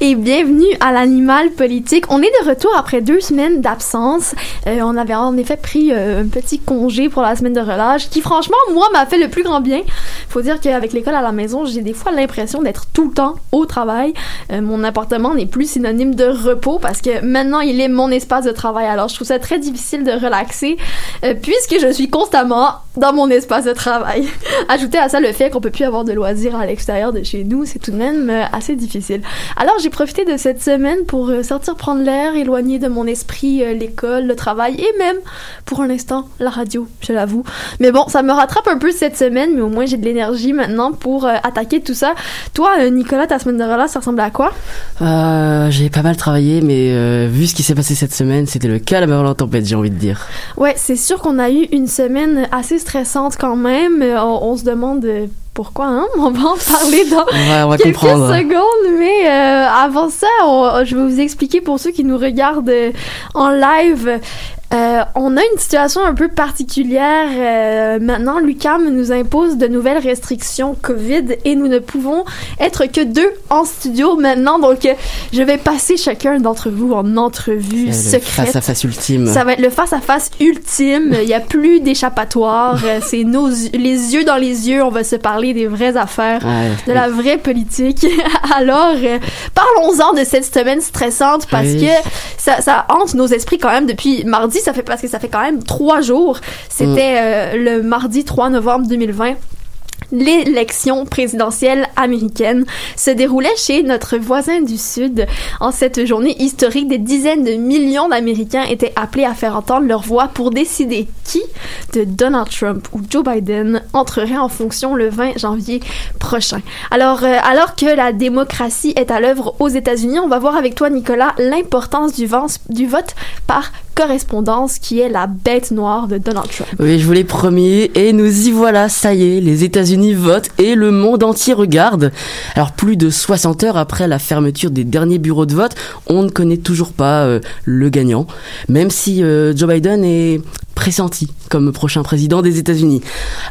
Et bienvenue à l'Animal Politique. On est de retour après deux semaines d'absence. Euh, on avait en effet pris euh, un petit congé pour la semaine de relâche qui, franchement, moi, m'a fait le plus grand bien. Faut dire qu'avec l'école à la maison, j'ai des fois l'impression d'être tout le temps au travail. Euh, mon appartement n'est plus synonyme de repos parce que maintenant, il est mon espace de travail. Alors, je trouve ça très difficile de relaxer puisque je suis constamment dans mon espace de travail. Ajoutez à ça le fait qu'on peut plus avoir de loisirs à l'extérieur de chez nous, c'est tout de même assez difficile. J'ai profité de cette semaine pour euh, sortir prendre l'air, éloigner de mon esprit euh, l'école, le travail et même pour un instant la radio, je l'avoue. Mais bon, ça me rattrape un peu cette semaine, mais au moins j'ai de l'énergie maintenant pour euh, attaquer tout ça. Toi, Nicolas, ta semaine de relâche, ça ressemble à quoi? J'ai pas mal travaillé, mais vu ce qui s'est passé cette semaine, c'était le calme avant la tempête, j'ai envie de dire. Ouais, c'est sûr qu'on a eu une semaine assez stressante quand même. on se demande pourquoi, hein? On va en parler dans quelques secondes, mais euh, avant ça, je vais vous expliquer pour ceux qui nous regardent euh, en live euh, on a une situation un peu particulière. Euh, maintenant, l'UCAM nous impose de nouvelles restrictions COVID et nous ne pouvons être que deux en studio maintenant. Donc, euh, je vais passer chacun d'entre vous en entrevue secrète. Face à face ultime. Ça va être le face à face ultime. Il n'y a plus d'échappatoire. C'est nos les yeux dans les yeux. On va se parler des vraies affaires, de la vraie politique. Alors, parlons-en de cette semaine stressante parce que ça, ça hante nos esprits quand même depuis mardi ça fait parce que ça fait quand même trois jours. C'était euh, le mardi 3 novembre 2020 l'élection présidentielle américaine se déroulait chez notre voisin du Sud. En cette journée historique, des dizaines de millions d'Américains étaient appelés à faire entendre leur voix pour décider qui de Donald Trump ou Joe Biden entrerait en fonction le 20 janvier prochain. Alors, euh, alors que la démocratie est à l'œuvre aux États-Unis, on va voir avec toi, Nicolas, l'importance du, du vote par correspondance qui est la bête noire de Donald Trump. Oui, je vous l'ai promis et nous y voilà, ça y est, les États-Unis vote et le monde entier regarde. Alors plus de 60 heures après la fermeture des derniers bureaux de vote, on ne connaît toujours pas euh, le gagnant, même si euh, Joe Biden est pressenti comme prochain président des États-Unis.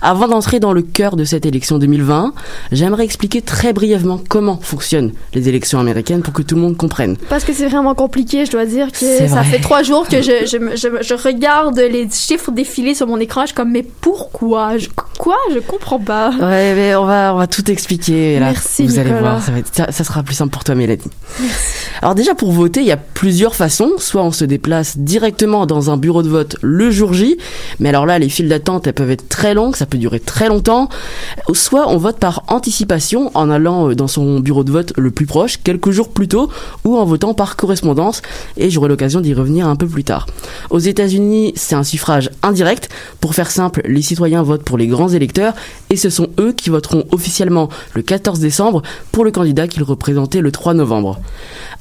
Avant d'entrer dans le cœur de cette élection 2020, j'aimerais expliquer très brièvement comment fonctionnent les élections américaines pour que tout le monde comprenne. Parce que c'est vraiment compliqué, je dois dire que ça fait trois jours que je, je, je, regarde les chiffres défiler sur mon écran, je suis comme mais pourquoi? Je, Quoi? Je comprends pas. Ouais, mais on va, on va tout expliquer. Là, Merci, Vous allez voir, ça, va être, ça, ça, sera plus simple pour toi, Mélanie. Merci. Alors déjà, pour voter, il y a plusieurs façons. Soit on se déplace directement dans un bureau de vote le jour mais alors là, les files d'attente, elles peuvent être très longues, ça peut durer très longtemps. Soit on vote par anticipation en allant euh, dans son bureau de vote le plus proche, quelques jours plus tôt, ou en votant par correspondance, et j'aurai l'occasion d'y revenir un peu plus tard. Aux États-Unis, c'est un suffrage indirect. Pour faire simple, les citoyens votent pour les grands électeurs, et ce sont eux qui voteront officiellement le 14 décembre pour le candidat qu'ils représentaient le 3 novembre.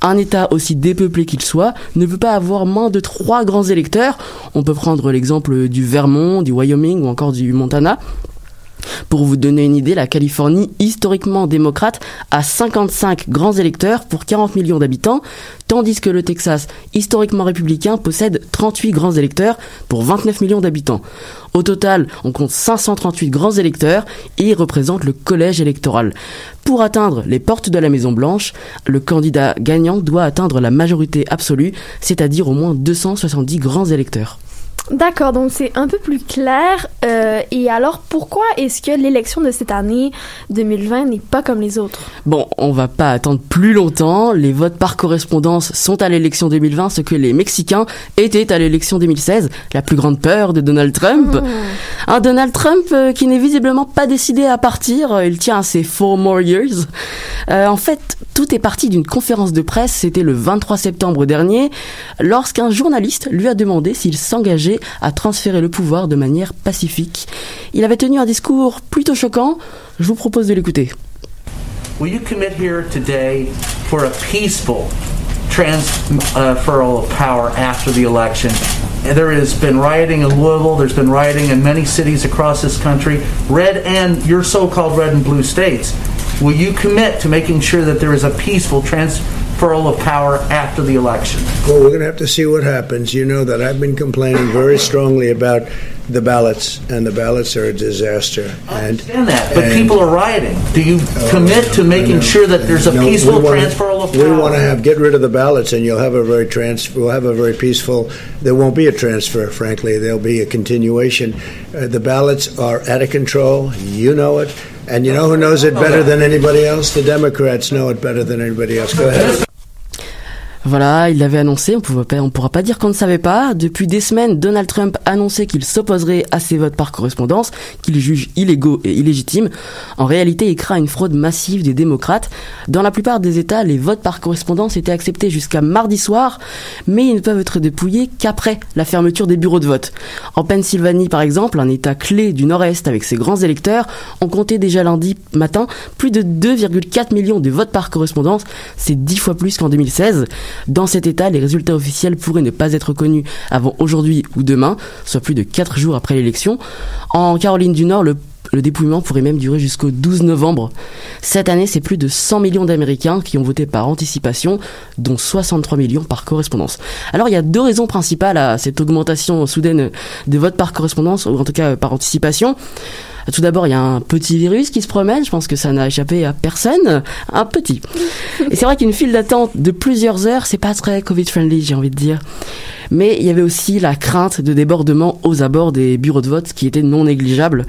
Un État aussi dépeuplé qu'il soit ne peut pas avoir moins de trois grands électeurs. On peut prendre l'exemple du Vermont, du Wyoming ou encore du Montana. Pour vous donner une idée, la Californie, historiquement démocrate, a 55 grands électeurs pour 40 millions d'habitants, tandis que le Texas, historiquement républicain, possède 38 grands électeurs pour 29 millions d'habitants. Au total, on compte 538 grands électeurs et ils représentent le collège électoral. Pour atteindre les portes de la Maison Blanche, le candidat gagnant doit atteindre la majorité absolue, c'est-à-dire au moins 270 grands électeurs. D'accord, donc c'est un peu plus clair. Euh, et alors, pourquoi est-ce que l'élection de cette année 2020 n'est pas comme les autres? Bon, on va pas attendre plus longtemps. Les votes par correspondance sont à l'élection 2020, ce que les Mexicains étaient à l'élection 2016, la plus grande peur de Donald Trump. Hmm. Un Donald Trump euh, qui n'est visiblement pas décidé à partir. Il tient à ses four more years. Euh, en fait, tout est parti d'une conférence de presse. C'était le 23 septembre dernier, lorsqu'un journaliste lui a demandé s'il s'engageait à transférer le pouvoir de manière pacifique. Il avait tenu un discours plutôt choquant. Je vous propose de l'écouter. Will you commit here today for a peaceful transfer of power after the election? There has been rioting in Louisville. There's been rioting in many cities across this country, red and your so-called red and blue states. Will you commit to making sure that there is a peaceful transfer transferal of power after the election? Well, we're going to have to see what happens. You know that I've been complaining very strongly about the ballots, and the ballots are a disaster. I understand that, but people are rioting. Do you commit to making sure that there's a No, peaceful wanna- transferal of We want to have get rid of the ballots, and you'll have a very trans. We'll have a very peaceful. There won't be a transfer, frankly. There'll be a continuation. Uh, the ballots are out of control. You know it, and you know who knows it better than anybody else. The Democrats know it better than anybody else. Go ahead. Voilà, il l'avait annoncé, on on pourra pas dire qu'on ne savait pas. Depuis des semaines, Donald Trump annonçait qu'il s'opposerait à ces votes par correspondance, qu'il juge illégaux et illégitimes. En réalité, il craint une fraude massive des démocrates. Dans la plupart des États, les votes par correspondance étaient acceptés jusqu'à mardi soir, mais ils ne peuvent être dépouillés qu'après la fermeture des bureaux de vote. En Pennsylvanie, par exemple, un État clé du Nord-Est avec ses grands électeurs, on comptait déjà lundi matin plus de 2,4 millions de votes par correspondance. C'est 10 fois plus qu'en 2016. Dans cet état, les résultats officiels pourraient ne pas être connus avant aujourd'hui ou demain, soit plus de 4 jours après l'élection. En Caroline du Nord, le le dépouillement pourrait même durer jusqu'au 12 novembre. Cette année, c'est plus de 100 millions d'Américains qui ont voté par anticipation, dont 63 millions par correspondance. Alors il y a deux raisons principales à cette augmentation soudaine des votes par correspondance, ou en tout cas par anticipation. Tout d'abord, il y a un petit virus qui se promène. Je pense que ça n'a échappé à personne. Un petit. Et c'est vrai qu'une file d'attente de plusieurs heures, c'est pas très Covid-friendly, j'ai envie de dire. Mais il y avait aussi la crainte de débordement aux abords des bureaux de vote qui étaient non négligeables.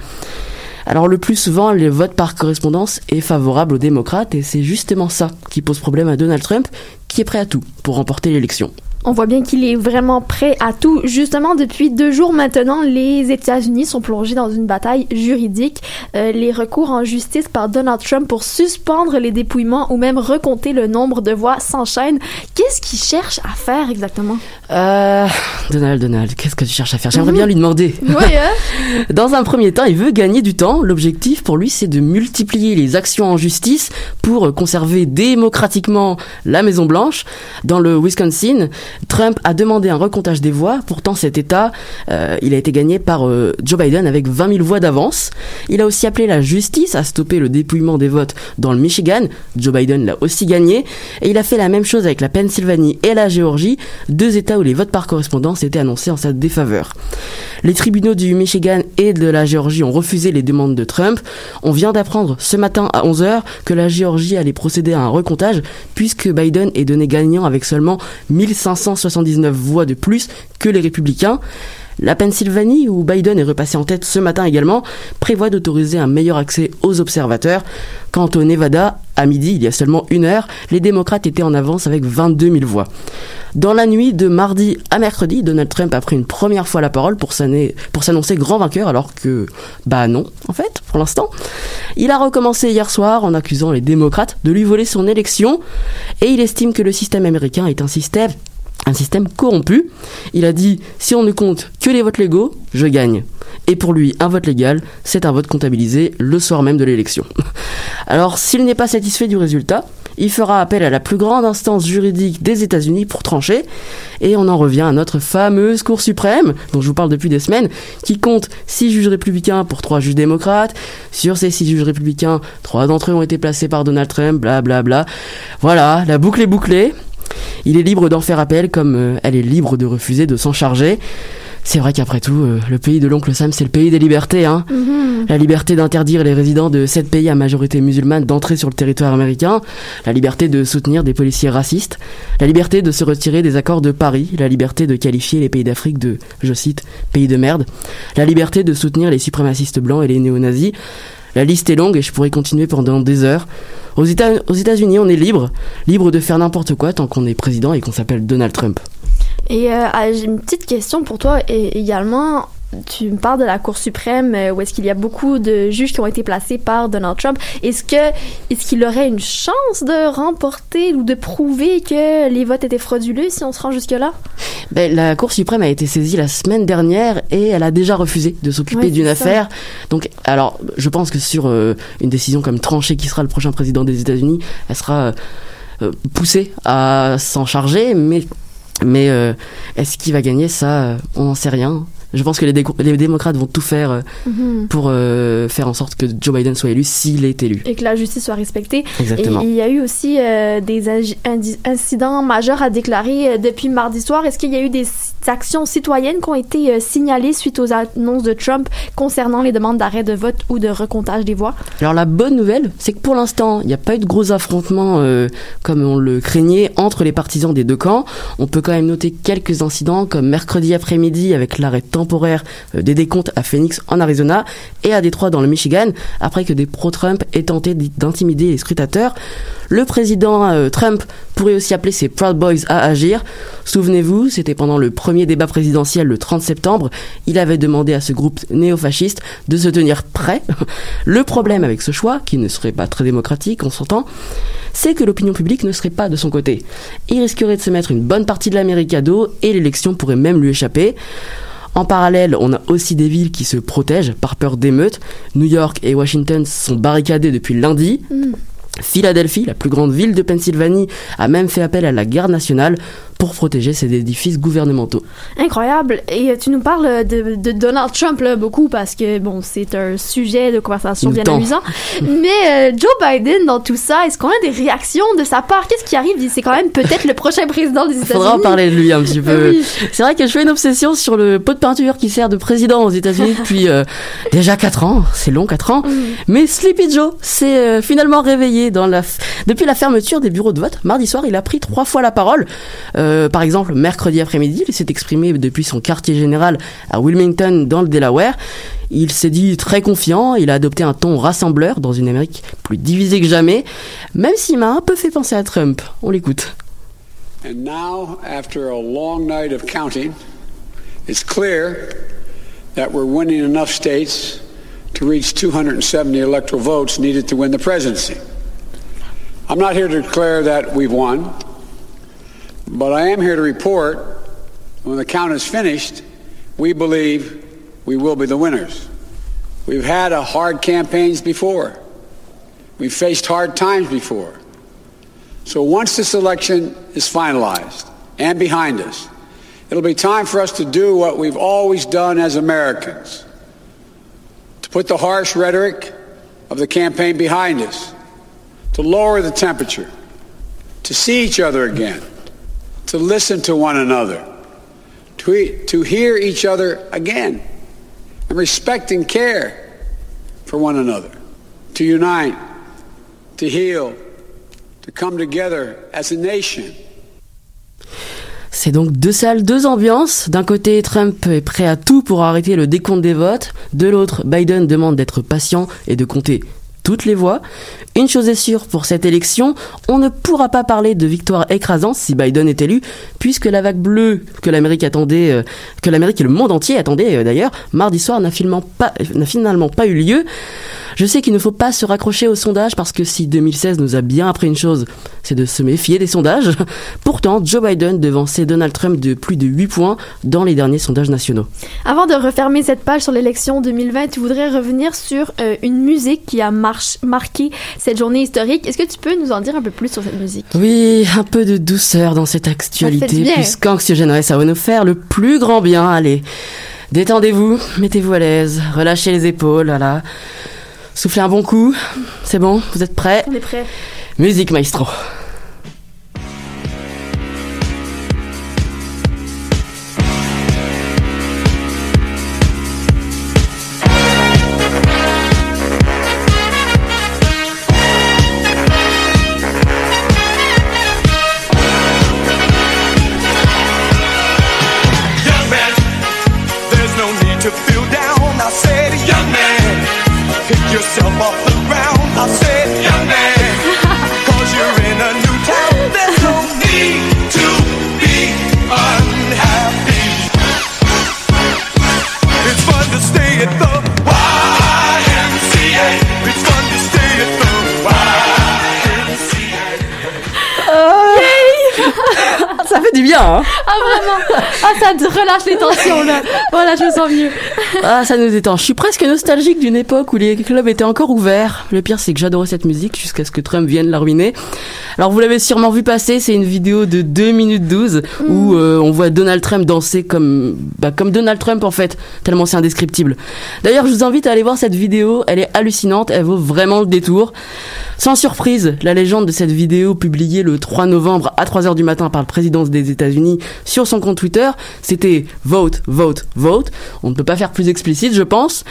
Alors le plus souvent, le vote par correspondance est favorable aux démocrates et c'est justement ça qui pose problème à Donald Trump, qui est prêt à tout pour remporter l'élection. On voit bien qu'il est vraiment prêt à tout. Justement, depuis deux jours maintenant, les États-Unis sont plongés dans une bataille juridique. Euh, les recours en justice par Donald Trump pour suspendre les dépouillements ou même recompter le nombre de voix s'enchaînent. Qu'est-ce qu'il cherche à faire exactement? Euh, Donald, Donald, qu'est-ce que tu cherches à faire? J'aimerais bien lui demander. Oui, hein? Dans un premier temps, il veut gagner du temps. L'objectif pour lui, c'est de multiplier les actions en justice pour conserver démocratiquement la Maison Blanche. Dans le Wisconsin, Trump a demandé un recomptage des voix. Pourtant, cet État, euh, il a été gagné par euh, Joe Biden avec 20 000 voix d'avance. Il a aussi appelé la justice à stopper le dépouillement des votes dans le Michigan. Joe Biden l'a aussi gagné. Et il a fait la même chose avec la Pennsylvanie et la Géorgie, deux États où les votes par correspondance étaient annoncés en sa défaveur. Les tribunaux du Michigan et de la Géorgie ont refusé les demandes de Trump. On vient d'apprendre ce matin à 11h que la Géorgie allait procéder à un recomptage puisque Biden est donné gagnant avec seulement 1579 voix de plus que les républicains. La Pennsylvanie, où Biden est repassé en tête ce matin également, prévoit d'autoriser un meilleur accès aux observateurs. Quant au Nevada, à midi, il y a seulement une heure, les démocrates étaient en avance avec 22 000 voix. Dans la nuit de mardi à mercredi, Donald Trump a pris une première fois la parole pour s'annoncer grand vainqueur, alors que, bah non, en fait, pour l'instant. Il a recommencé hier soir en accusant les démocrates de lui voler son élection, et il estime que le système américain est un système un système corrompu. Il a dit si on ne compte que les votes légaux, je gagne. Et pour lui, un vote légal, c'est un vote comptabilisé le soir même de l'élection. Alors, s'il n'est pas satisfait du résultat, il fera appel à la plus grande instance juridique des États-Unis pour trancher. Et on en revient à notre fameuse Cour suprême, dont je vous parle depuis des semaines, qui compte 6 juges républicains pour 3 juges démocrates. Sur ces 6 juges républicains, 3 d'entre eux ont été placés par Donald Trump, bla bla bla. Voilà, la boucle est bouclée. Il est libre d'en faire appel comme euh, elle est libre de refuser de s'en charger. C'est vrai qu'après tout, euh, le pays de l'oncle Sam, c'est le pays des libertés. Hein. La liberté d'interdire les résidents de sept pays à majorité musulmane d'entrer sur le territoire américain, la liberté de soutenir des policiers racistes, la liberté de se retirer des accords de Paris, la liberté de qualifier les pays d'Afrique de, je cite, pays de merde, la liberté de soutenir les suprémacistes blancs et les néo-nazis. La liste est longue et je pourrais continuer pendant des heures. Aux Éta- aux États-Unis, on est libre, libre de faire n'importe quoi tant qu'on est président et qu'on s'appelle Donald Trump. Et euh, ah, j'ai une petite question pour toi également. Tu me parles de la Cour suprême euh, où est-ce qu'il y a beaucoup de juges qui ont été placés par Donald Trump. Est-ce que est-ce qu'il aurait une chance de remporter ou de prouver que les votes étaient frauduleux si on se rend jusque là Ben, la Cour suprême a été saisie la semaine dernière et elle a déjà refusé de s'occuper Ouais, d'une affaire. Donc, alors, je pense que sur euh, une décision comme trancher qui sera le prochain président des États-Unis, elle sera euh, poussée à s'en charger, mais mais euh, est-ce qu'il va gagner? Ça On n'en sait rien. Je pense que les, les démocrates vont tout faire euh, mhm. pour euh, faire en sorte que Joe Biden soit élu s'il est élu. Et que la justice soit respectée. Exactement. Et il y a eu aussi euh, des incidents majeurs à déclarer depuis mardi soir. Est-ce qu'il y a eu des actions citoyennes qui ont été signalées suite aux annonces de Trump concernant les demandes d'arrêt de vote ou de recomptage des voix? Alors la bonne nouvelle, c'est que pour l'instant, il n'y a pas eu de gros affrontements comme on le craignait entre les partisans des deux camps. On peut quand même noter quelques incidents comme mercredi après-midi avec l'arrêt temporaire euh, des décomptes à Phoenix en Arizona et à Détroit dans le Michigan après que des pro-Trump aient tenté d'intimider les scrutateurs. Le président euh, Trump pourrait aussi appeler ses Proud Boys à agir. Souvenez-vous, c'était pendant le premier débat présidentiel le 30 septembre. Il avait demandé à ce groupe néofasciste de se tenir prêt. Le problème avec ce choix, qui ne serait pas très démocratique, on s'entend, c'est que l'opinion publique ne serait pas de son côté. Il risquerait de se mettre une bonne partie de l'Amérique à dos et l'élection pourrait même lui échapper. En parallèle, on a aussi des villes qui se protègent par peur d'émeutes. New York et Washington sont barricadées depuis lundi. Mm. Philadelphie, la plus grande ville de Pennsylvanie, a même fait appel à la garde nationale pour protéger ces édifices gouvernementaux. Incroyable. Et euh, tu nous parles de, de Donald Trump là, beaucoup parce que bon, c'est un sujet de conversation bien amusant. Mais euh, Joe Biden dans tout ça, est-ce qu'on a des réactions de sa part? Qu'est-ce qui arrive? C'est quand même peut-être le prochain président des États-Unis. Faudra en parler de lui un petit peu. C'est vrai que je fais une obsession sur le pot de peinture qui sert de président aux États-Unis depuis euh, déjà 4 ans. C'est long 4 ans. Mm. Mais Sleepy Joe s'est finalement réveillé dans la depuis la fermeture des bureaux de vote. Mardi soir, il a pris trois fois la parole. Euh, par exemple, mercredi après-midi, il s'est exprimé depuis son quartier général à Wilmington dans le Delaware. Il s'est dit très confiant, il a adopté un ton rassembleur dans une Amérique plus divisée que jamais, même s'il m'a un peu fait penser à Trump. On l'écoute. And now, after a long night of counting, it's clear that we're winning enough states to reach 270 electoral votes needed to win the presidency. I'm not here to declare that we've won. But I am here to report when the count is finished, we believe we will be the winners. We've had a hard campaigns before. We've faced hard times before. So once this election is finalized and behind us, it'll be time for us to do what we've always done as Americans. To put the harsh rhetoric of the campaign behind us, to lower the temperature, to see each other again, to listen to one another, to, to hear each other again, and respect and care for one another, to unite, to heal, to come together as a nation. C'est donc deux salles, deux ambiances. D'un côté, Trump est prêt à tout pour arrêter le décompte des votes. De l'autre, Biden demande d'être patient et de compter toutes les voix. Une chose est sûre pour cette élection, on ne pourra pas parler de victoire écrasante si Biden est élu, puisque la vague bleue que l'Amérique attendait, euh, que l'Amérique et le monde entier attendaient euh, d'ailleurs, mardi soir n'a finalement pas, n'a finalement pas eu lieu. Je sais qu'il ne faut pas se raccrocher aux sondages parce que si 2016 nous a bien appris une chose, c'est de se méfier des sondages. Pourtant, Joe Biden devançait Donald Trump de plus de 8 points dans les derniers sondages nationaux. Avant de refermer cette page sur l'élection 2020, tu voudrais revenir sur euh, une musique qui a marqué cette journée historique. Est-ce que tu peux nous en dire un peu plus sur cette musique? Oui, un peu de douceur dans cette actualité, puisqu'anxiogène, ça va nous faire le plus grand bien. Allez, détendez-vous, mettez-vous à l'aise, relâchez les épaules, voilà. Soufflez un bon coup. C'est bon Vous êtes prêts On est prêts. Musique maestro. Ah, relâche les tensions, là. Voilà, je me sens mieux. Ah, ça nous détend. Je suis presque nostalgique d'une époque où les clubs étaient encore ouverts. Le pire, c'est que j'adorais cette musique jusqu'à ce que Trump vienne la ruiner. Alors, vous l'avez sûrement vu passer, c'est une vidéo de 2 minutes 12 où euh, on voit Donald Trump danser comme, bah, comme Donald Trump, en fait. Tellement c'est indescriptible. D'ailleurs, je vous invite à aller voir cette vidéo. Elle est hallucinante. Elle vaut vraiment le détour. Sans surprise, la légende de cette vidéo publiée le 3 novembre à 3h du matin par le président des États-Unis sur son compte Twitter, c'était vote, vote, vote. On ne peut pas faire plus explicite, je pense.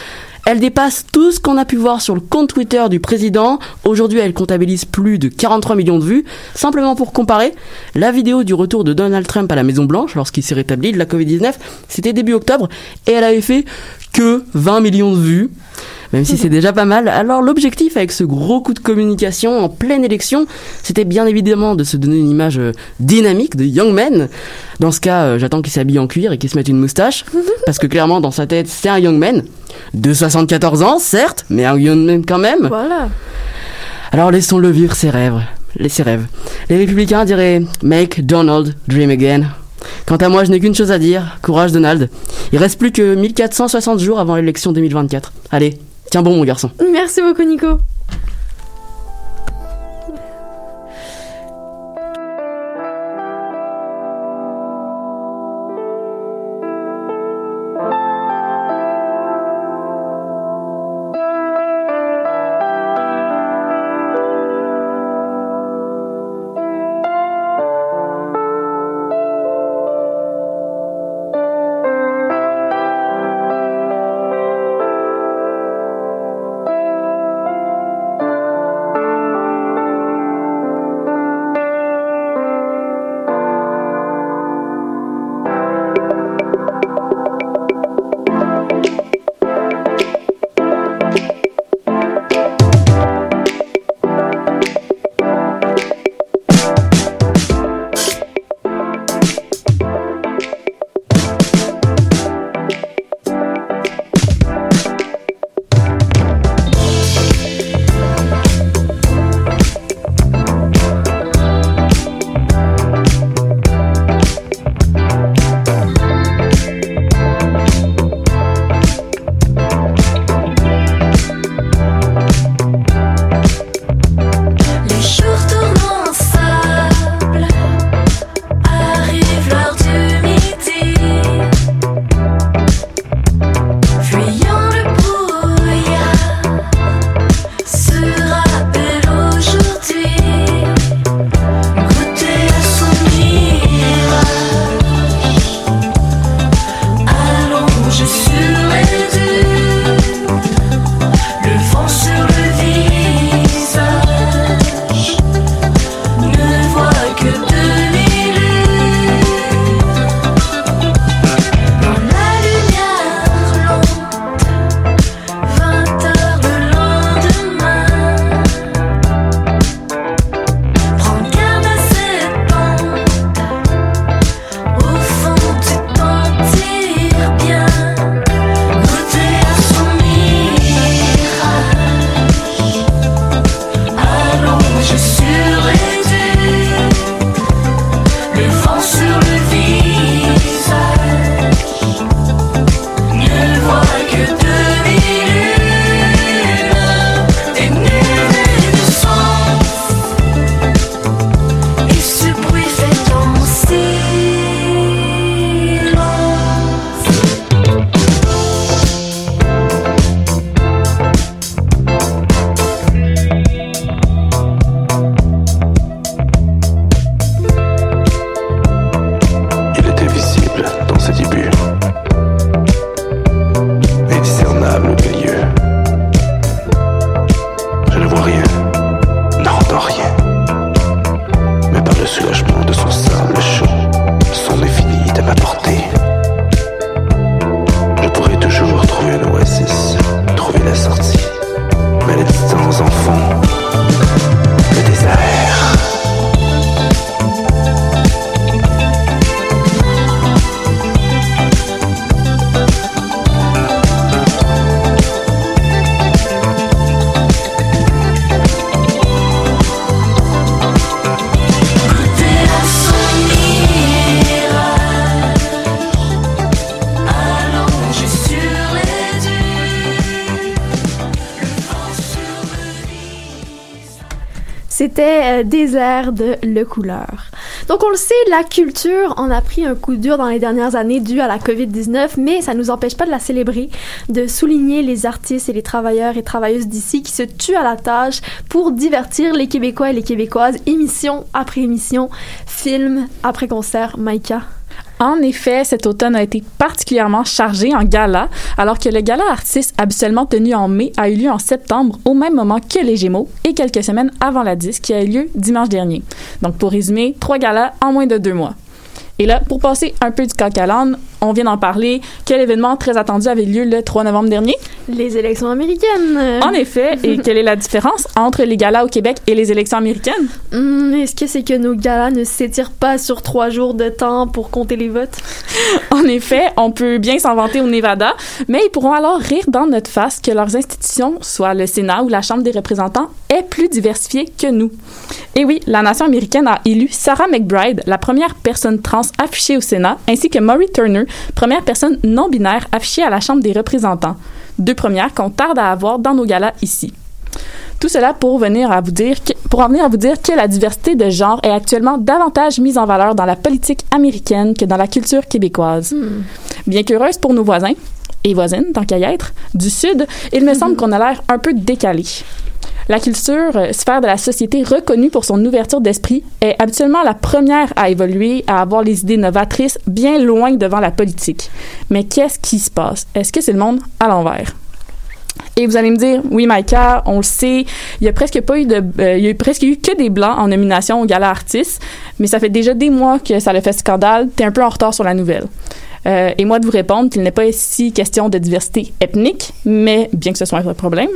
Elle dépasse tout ce qu'on a pu voir sur le compte Twitter du président. Aujourd'hui, elle comptabilise plus de 43 millions de vues. Simplement pour comparer, la vidéo du retour de Donald Trump à la Maison Blanche lorsqu'il s'est rétabli de la Covid-19, c'était début octobre et elle avait fait que 20 millions de vues même si c'est déjà pas mal. Alors l'objectif avec ce gros coup de communication en pleine élection, c'était bien évidemment de se donner une image euh, dynamique de young man. Dans ce cas, euh, j'attends qu'il s'habille en cuir et qu'il se mette une moustache, parce que clairement dans sa tête, c'est un young man de 74 ans, certes, mais un man quand même. Voilà. Alors laissons-le vivre ses rêves. Les, ses rêves. Les républicains diraient Make Donald dream again. Quant à moi, je n'ai qu'une chose à dire. Courage Donald. Il reste plus que 1460 jours avant l'élection 2024. Allez, tiens bon mon garçon. Merci beaucoup, Nico. C'était euh, Désert de Le Couleur. Donc on le sait, la culture en a pris un coup dur dans les dernières années dû à la COVID-19, mais ça ne nous empêche pas de la célébrer, de souligner les artistes et les travailleurs et travailleuses d'ici qui se tuent à la tâche pour divertir les Québécois et les Québécoises, émission après émission, film après concert. Maïka. En effet, cet automne a été particulièrement chargé en gala, alors que le gala artiste habituellement tenu en mai a eu lieu en septembre, au même moment que les Gémeaux, et quelques semaines avant la disque qui a eu lieu dimanche dernier. Donc pour résumer, trois galas en moins de deux mois. Et là, pour passer un peu du coq on vient d'en parler. Quel événement très attendu avait lieu le 3 novembre dernier? Les élections américaines. En effet. Et quelle est la différence entre les galas au Québec et les élections américaines? Hmm, est-ce que c'est que nos galas ne s'étirent pas sur trois jours de temps pour compter les votes? en effet, on peut bien s'en vanter au Nevada, mais ils pourront alors rire dans notre face que leurs institutions, soit le Sénat ou la Chambre des représentants, est plus diversifiée que nous. Et oui, la nation américaine a élu Sarah McBride, la première personne trans affichée au Sénat, ainsi que Maury Turner, première personne non binaire affichée à la Chambre des représentants. Deux premières qu'on tarde à avoir dans nos galas ici. Tout cela pour venir à vous dire que, pour venir à vous dire que la diversité de genre est actuellement davantage mise en valeur dans la politique américaine que dans la culture québécoise. Hmm. Bien qu'heureuse pour nos voisins et voisines, tant qu'à y être, du Sud, il me semble qu'on a l'air un peu décalé. La culture, euh, sphère de la société reconnue pour son ouverture d'esprit, est habituellement la première à évoluer, à avoir les idées novatrices bien loin devant la politique. Mais qu'est-ce qui se passe? Est-ce que c'est le monde à l'envers? Et vous allez me dire, oui, Maïka, on le sait, il y a presque pas eu de, euh, il y a presque eu que des blancs en nomination au gala artiste, mais ça fait déjà des mois que ça le fait scandale. T'es un peu en retard sur la nouvelle. Euh, et moi de vous répondre qu'il n'est pas ici question de diversité ethnique, mais bien que ce soit un problème,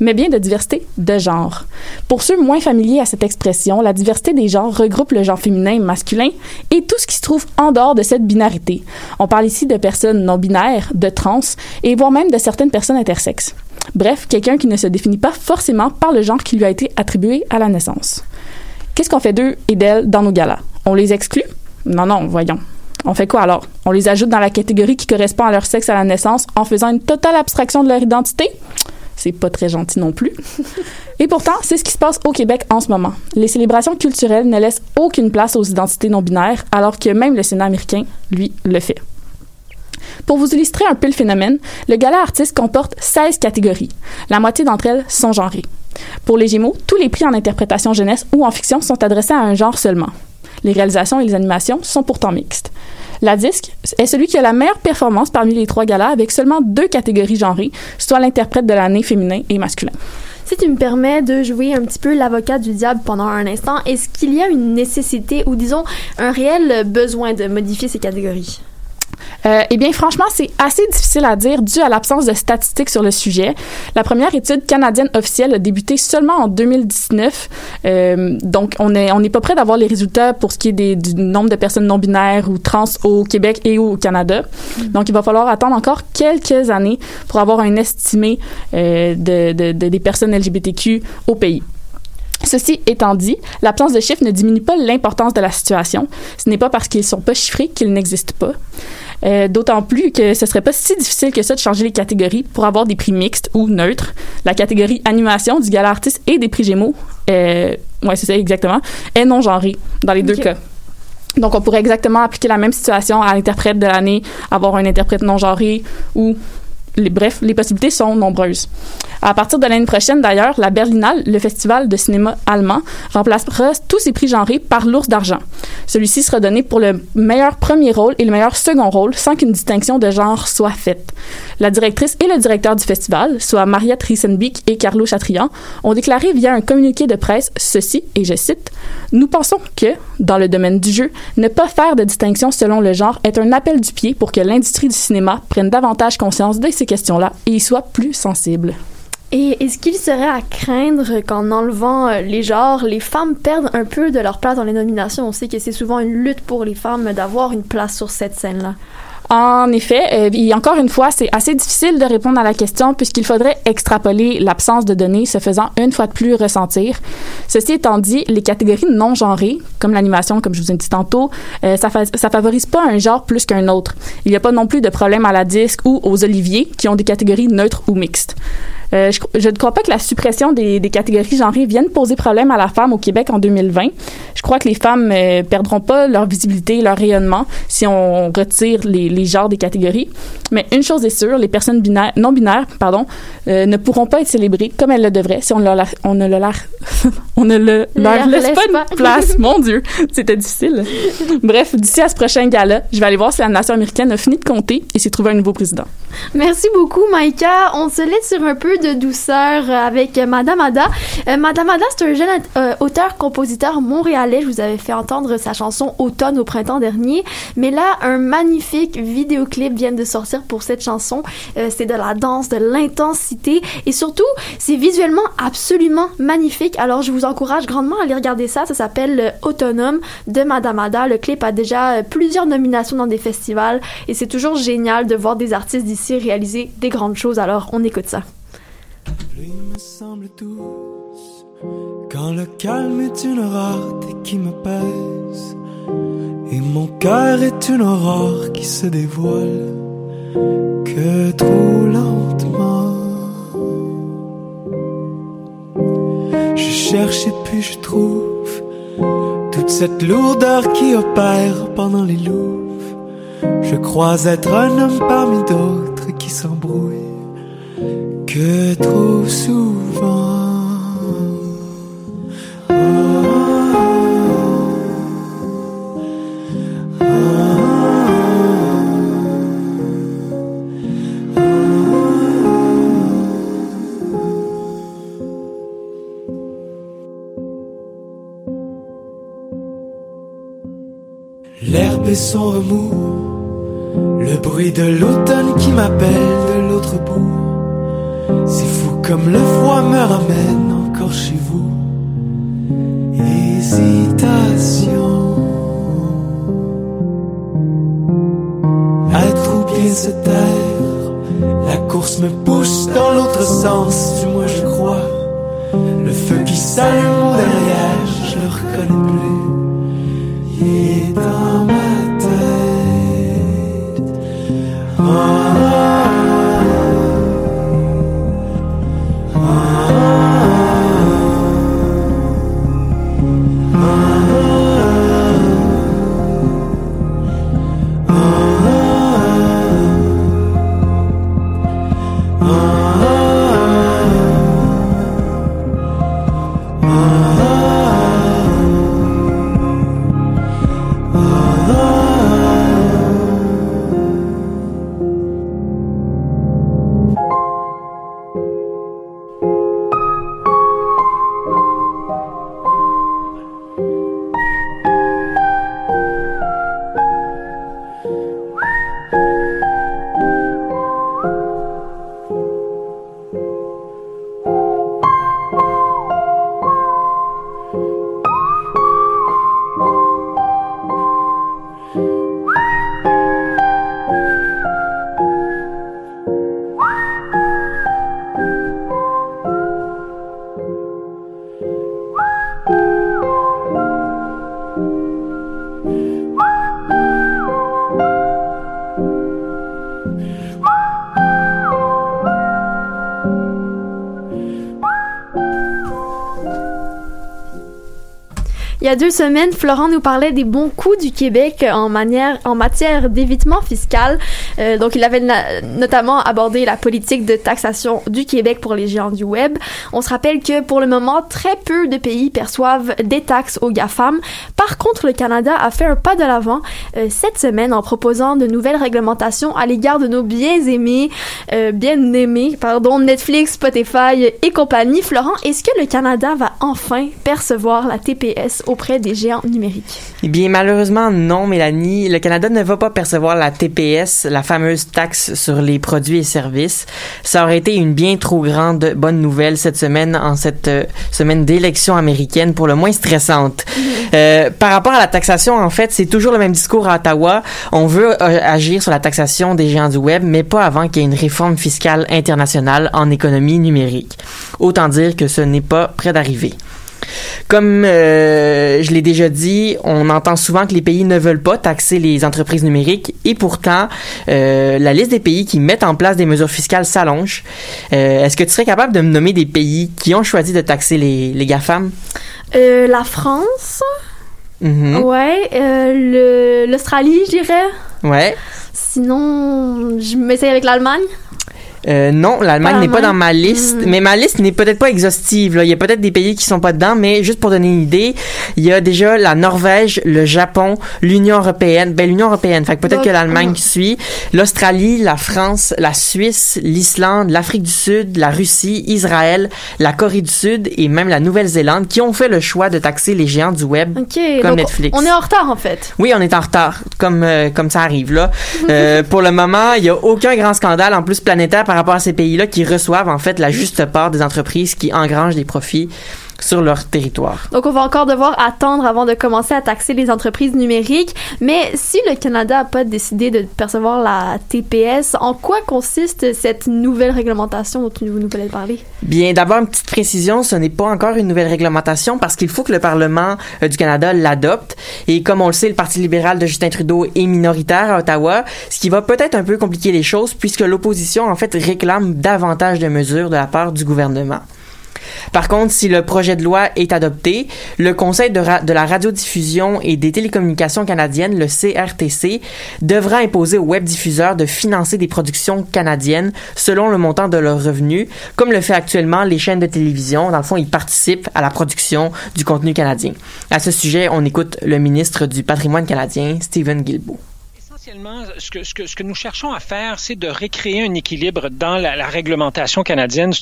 mais bien de diversité de genre. Pour ceux moins familiers à cette expression, la diversité des genres regroupe le genre féminin masculin et tout ce qui se trouve en dehors de cette binarité. On parle ici de personnes non binaires, de trans et voire même de certaines personnes intersexes. Bref, quelqu'un qui ne se définit pas forcément par le genre qui lui a été attribué à la naissance. Qu'est-ce qu'on fait d'eux et d'elles dans nos galas? On les exclut? Non, non, voyons. On fait quoi alors? On les ajoute dans la catégorie qui correspond à leur sexe à la naissance en faisant une totale abstraction de leur identité? C'est pas très gentil non plus. Et pourtant, c'est ce qui se passe au Québec en ce moment. Les célébrations culturelles ne laissent aucune place aux identités non binaires, alors que même le Sénat américain, lui, le fait. Pour vous illustrer un peu le phénomène, le gala artiste comporte 16 catégories. La moitié d'entre elles sont genrées. Pour les Gémeaux, tous les prix en interprétation jeunesse ou en fiction sont adressés à un genre seulement. Les réalisations et les animations sont pourtant mixtes. La disque est celui qui a la meilleure performance parmi les trois galas avec seulement deux catégories genrées, soit l'interprète de l'année féminin et masculin. Si tu me permets de jouer un petit peu l'avocat du diable pendant un instant, est-ce qu'il y a une nécessité ou disons un réel besoin de modifier ces catégories? Euh, eh bien, franchement, c'est assez difficile à dire dû à l'absence de statistiques sur le sujet. La première étude canadienne officielle a débuté seulement en 2019, euh, donc on est on n'est pas prêt d'avoir les résultats pour ce qui est des, du nombre de personnes non binaires ou trans au Québec et au Canada. Mm. Donc, il va falloir attendre encore quelques années pour avoir un estimé euh, de, de, de, des personnes LGBTQ au pays. Ceci étant dit, l'absence de chiffres ne diminue pas l'importance de la situation. Ce n'est pas parce qu'ils sont pas chiffrés qu'ils n'existent pas. Euh, D'autant plus que ce serait pas si difficile que ça de changer les catégories pour avoir des prix mixtes ou neutres. La catégorie animation du gala artiste et des prix Gémeaux, euh, ouais c'est ça exactement, est non genrée dans les deux cas. Donc, on pourrait exactement appliquer la même situation à l'interprète de l'année, avoir un interprète non genré ou bref, les possibilités sont nombreuses. À partir de l'année prochaine, d'ailleurs, la Berlinale, le festival de cinéma allemand, remplacera tous ses prix genrés par l'ours d'argent. Celui-ci sera donné pour le meilleur premier rôle et le meilleur second rôle sans qu'une distinction de genre soit faite. La directrice et le directeur du festival, soit Mariette Riesenbeek et Carlo Chatrian, ont déclaré via un communiqué de presse ceci, et je cite, Nous pensons que, dans le domaine du jeu, ne pas faire de distinction selon le genre est un appel du pied pour que l'industrie du cinéma prenne davantage conscience de ces questions-là et y soit plus sensible. Et est-ce qu'il serait à craindre qu'en enlevant euh, les genres, les femmes perdent un peu de leur place dans les nominations? On sait que c'est souvent une lutte pour les femmes d'avoir une place sur cette scène-là. En effet, euh, et encore une fois, c'est assez difficile de répondre à la question puisqu'il faudrait extrapoler l'absence de données se faisant une fois de plus ressentir. Ceci étant dit, les catégories non genrées, comme l'animation, comme je vous ai dit tantôt, euh, ça, ça favorise pas un genre plus qu'un autre. Il n'y a pas non plus de problème à la disque ou aux oliviers qui ont des catégories neutres ou mixtes. Euh, je, je ne crois pas que la suppression des, des catégories genrées vienne poser problème à la femme au Québec en 2020. Je crois que les femmes euh, perdront pas leur visibilité, leur rayonnement si on retire les, les genres des catégories. Mais une chose est sûre, les personnes binaires, non binaires, pardon, euh, ne pourront pas être célébrées comme elles le devraient si on, leur, on ne leur, on ne le, leur, Leur laisse laisse pas pas. une place. Mon Dieu, c'était difficile. Bref, d'ici à ce prochain gala, je vais aller voir si la nation américaine a fini de compter et s'est trouvé un nouveau président. Merci beaucoup, Maïka. On se laisse sur un peu de douceur avec euh, Madame Ada. Euh, Madame Ada, c'est un jeune euh, auteur-compositeur montréalais. Je vous avais fait entendre sa chanson Automne au printemps dernier. Mais là, un magnifique vidéoclip vient de sortir pour cette chanson. C'est de la danse, de l'intensité et surtout, c'est visuellement absolument magnifique. Alors, je vous encourage grandement à aller regarder ça. Ça s'appelle Autonome de Madame Ada. Le clip a déjà plusieurs nominations dans des festivals et c'est toujours génial de voir des artistes d'ici réaliser des grandes choses. Alors, on écoute ça. Pluie me semble douce quand le calme est une rareté qui me pèse et mon cœur est une aurore qui se dévoile que trop lentement. Je cherche et puis je trouve toute cette lourdeur qui opère pendant les louves. Je crois être un homme parmi d'autres qui s'embrouillent que trop souvent. L'herbe et son remous, le bruit de l'automne qui m'appelle comme le froid me ramène encore chez vous. Hésitation. Être ou bien se taire. La course me pousse dans l'autre sens, du moins je crois. Le feu qui s'allume derrière, je le reconnais plus. Il est dans ma tête. Il a deux semaines, Florent nous parlait des bons coups du Québec en, matière d'évitement fiscal. Euh, donc, il avait notamment abordé la politique de taxation du Québec pour les géants du web. On se rappelle que pour le moment, très peu de pays perçoivent des taxes aux GAFAM. Par contre, le Canada a fait un pas de l'avant euh, cette semaine en proposant de nouvelles réglementations à l'égard de nos bien aimés, euh, bien aimés, pardon, Netflix, Spotify et compagnie. Florent, est-ce que le Canada va enfin percevoir la TPS auprès des géants numériques? Eh bien, malheureusement, non, Mélanie. Le Canada ne va pas percevoir la TPS, la fameuse taxe sur les produits et services. Ça aurait été une bien trop grande bonne nouvelle cette semaine, en cette euh, semaine d'élection américaine, pour le moins stressante. Euh, par rapport à la taxation, en fait, c'est toujours le même discours à Ottawa. On veut euh, agir sur la taxation des géants du web, mais pas avant qu'il y ait une réforme fiscale internationale en économie numérique. Autant dire que ce n'est pas près d'arriver. Comme euh, je l'ai déjà dit, on entend souvent que les pays ne veulent pas taxer les entreprises numériques et pourtant, euh, la liste des pays qui mettent en place des mesures fiscales s'allonge. Euh, Est-ce que tu serais capable de me nommer des pays qui ont choisi de taxer les, les GAFAM? Euh, la France, Mhm. ouais, euh, le- l'Australie, je dirais. Ouais. Sinon, je m'essaye avec l'Allemagne. Euh, non, l'Allemagne n'est pas dans ma liste, Mm. mais ma liste n'est peut-être pas exhaustive. Là. Il y a peut-être des pays qui sont pas dedans, mais juste pour donner une idée, il y a déjà la Norvège, le Japon, l'Union européenne, ben l'Union européenne, fait que peut-être que l'Allemagne suit, l'Australie, la France, la Suisse, l'Islande, l'Afrique du Sud, la Russie, Israël, la Corée du Sud et même la Nouvelle-Zélande qui ont fait le choix de taxer les géants du web. Comme donc Netflix. on est en retard en fait. Oui, on est en retard, comme euh, comme ça arrive là. Euh, pour le moment, il y a aucun grand scandale en plus planétaire par rapport à ces pays-là qui reçoivent en fait la juste part des entreprises qui engrangent des profits sur leur territoire. Donc on va encore devoir attendre avant de commencer à taxer les entreprises numériques. Mais si le Canada n'a pas décidé de percevoir la TPS, en quoi consiste cette nouvelle réglementation dont vous nous voulez parler? Bien, d'abord une petite précision, ce n'est pas encore une nouvelle réglementation parce qu'il faut que le Parlement euh, du Canada l'adopte. Et comme on le sait, le Parti libéral de Justin Trudeau est minoritaire à Ottawa, ce qui va peut-être un peu compliquer les choses puisque l'opposition en fait réclame davantage de mesures de la part du gouvernement. Par contre, si le projet de loi est adopté, le Conseil de, la radiodiffusion et des télécommunications canadiennes, le CRTC, devra imposer aux webdiffuseurs de financer des productions canadiennes selon le montant de leurs revenus, comme le fait actuellement les chaînes de télévision. Dans le fond, ils participent à la production du contenu canadien. À ce sujet, on écoute le ministre du patrimoine canadien, Stephen Guilbeault. Essentiellement, ce que, ce, que, ce que nous cherchons à faire, c'est de recréer un équilibre dans la, réglementation canadienne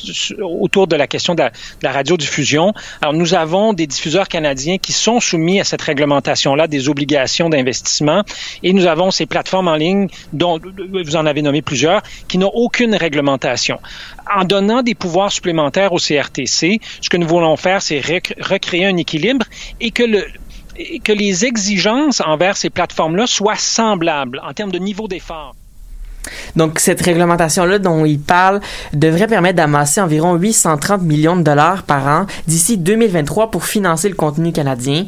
autour de la question de la, de la radiodiffusion. Alors, nous avons des diffuseurs canadiens qui sont soumis à cette réglementation-là, des obligations d'investissement, et nous avons ces plateformes en ligne, dont vous en avez nommé plusieurs, qui n'ont aucune réglementation. En donnant des pouvoirs supplémentaires au CRTC, ce que nous voulons faire, c'est rec- recréer un équilibre et que le que les exigences envers ces plateformes-là soient semblables en termes de niveau d'effort. Donc, cette réglementation-là dont il parle devrait permettre d'amasser environ 830 millions de dollars par an d'ici 2023 pour financer le contenu canadien.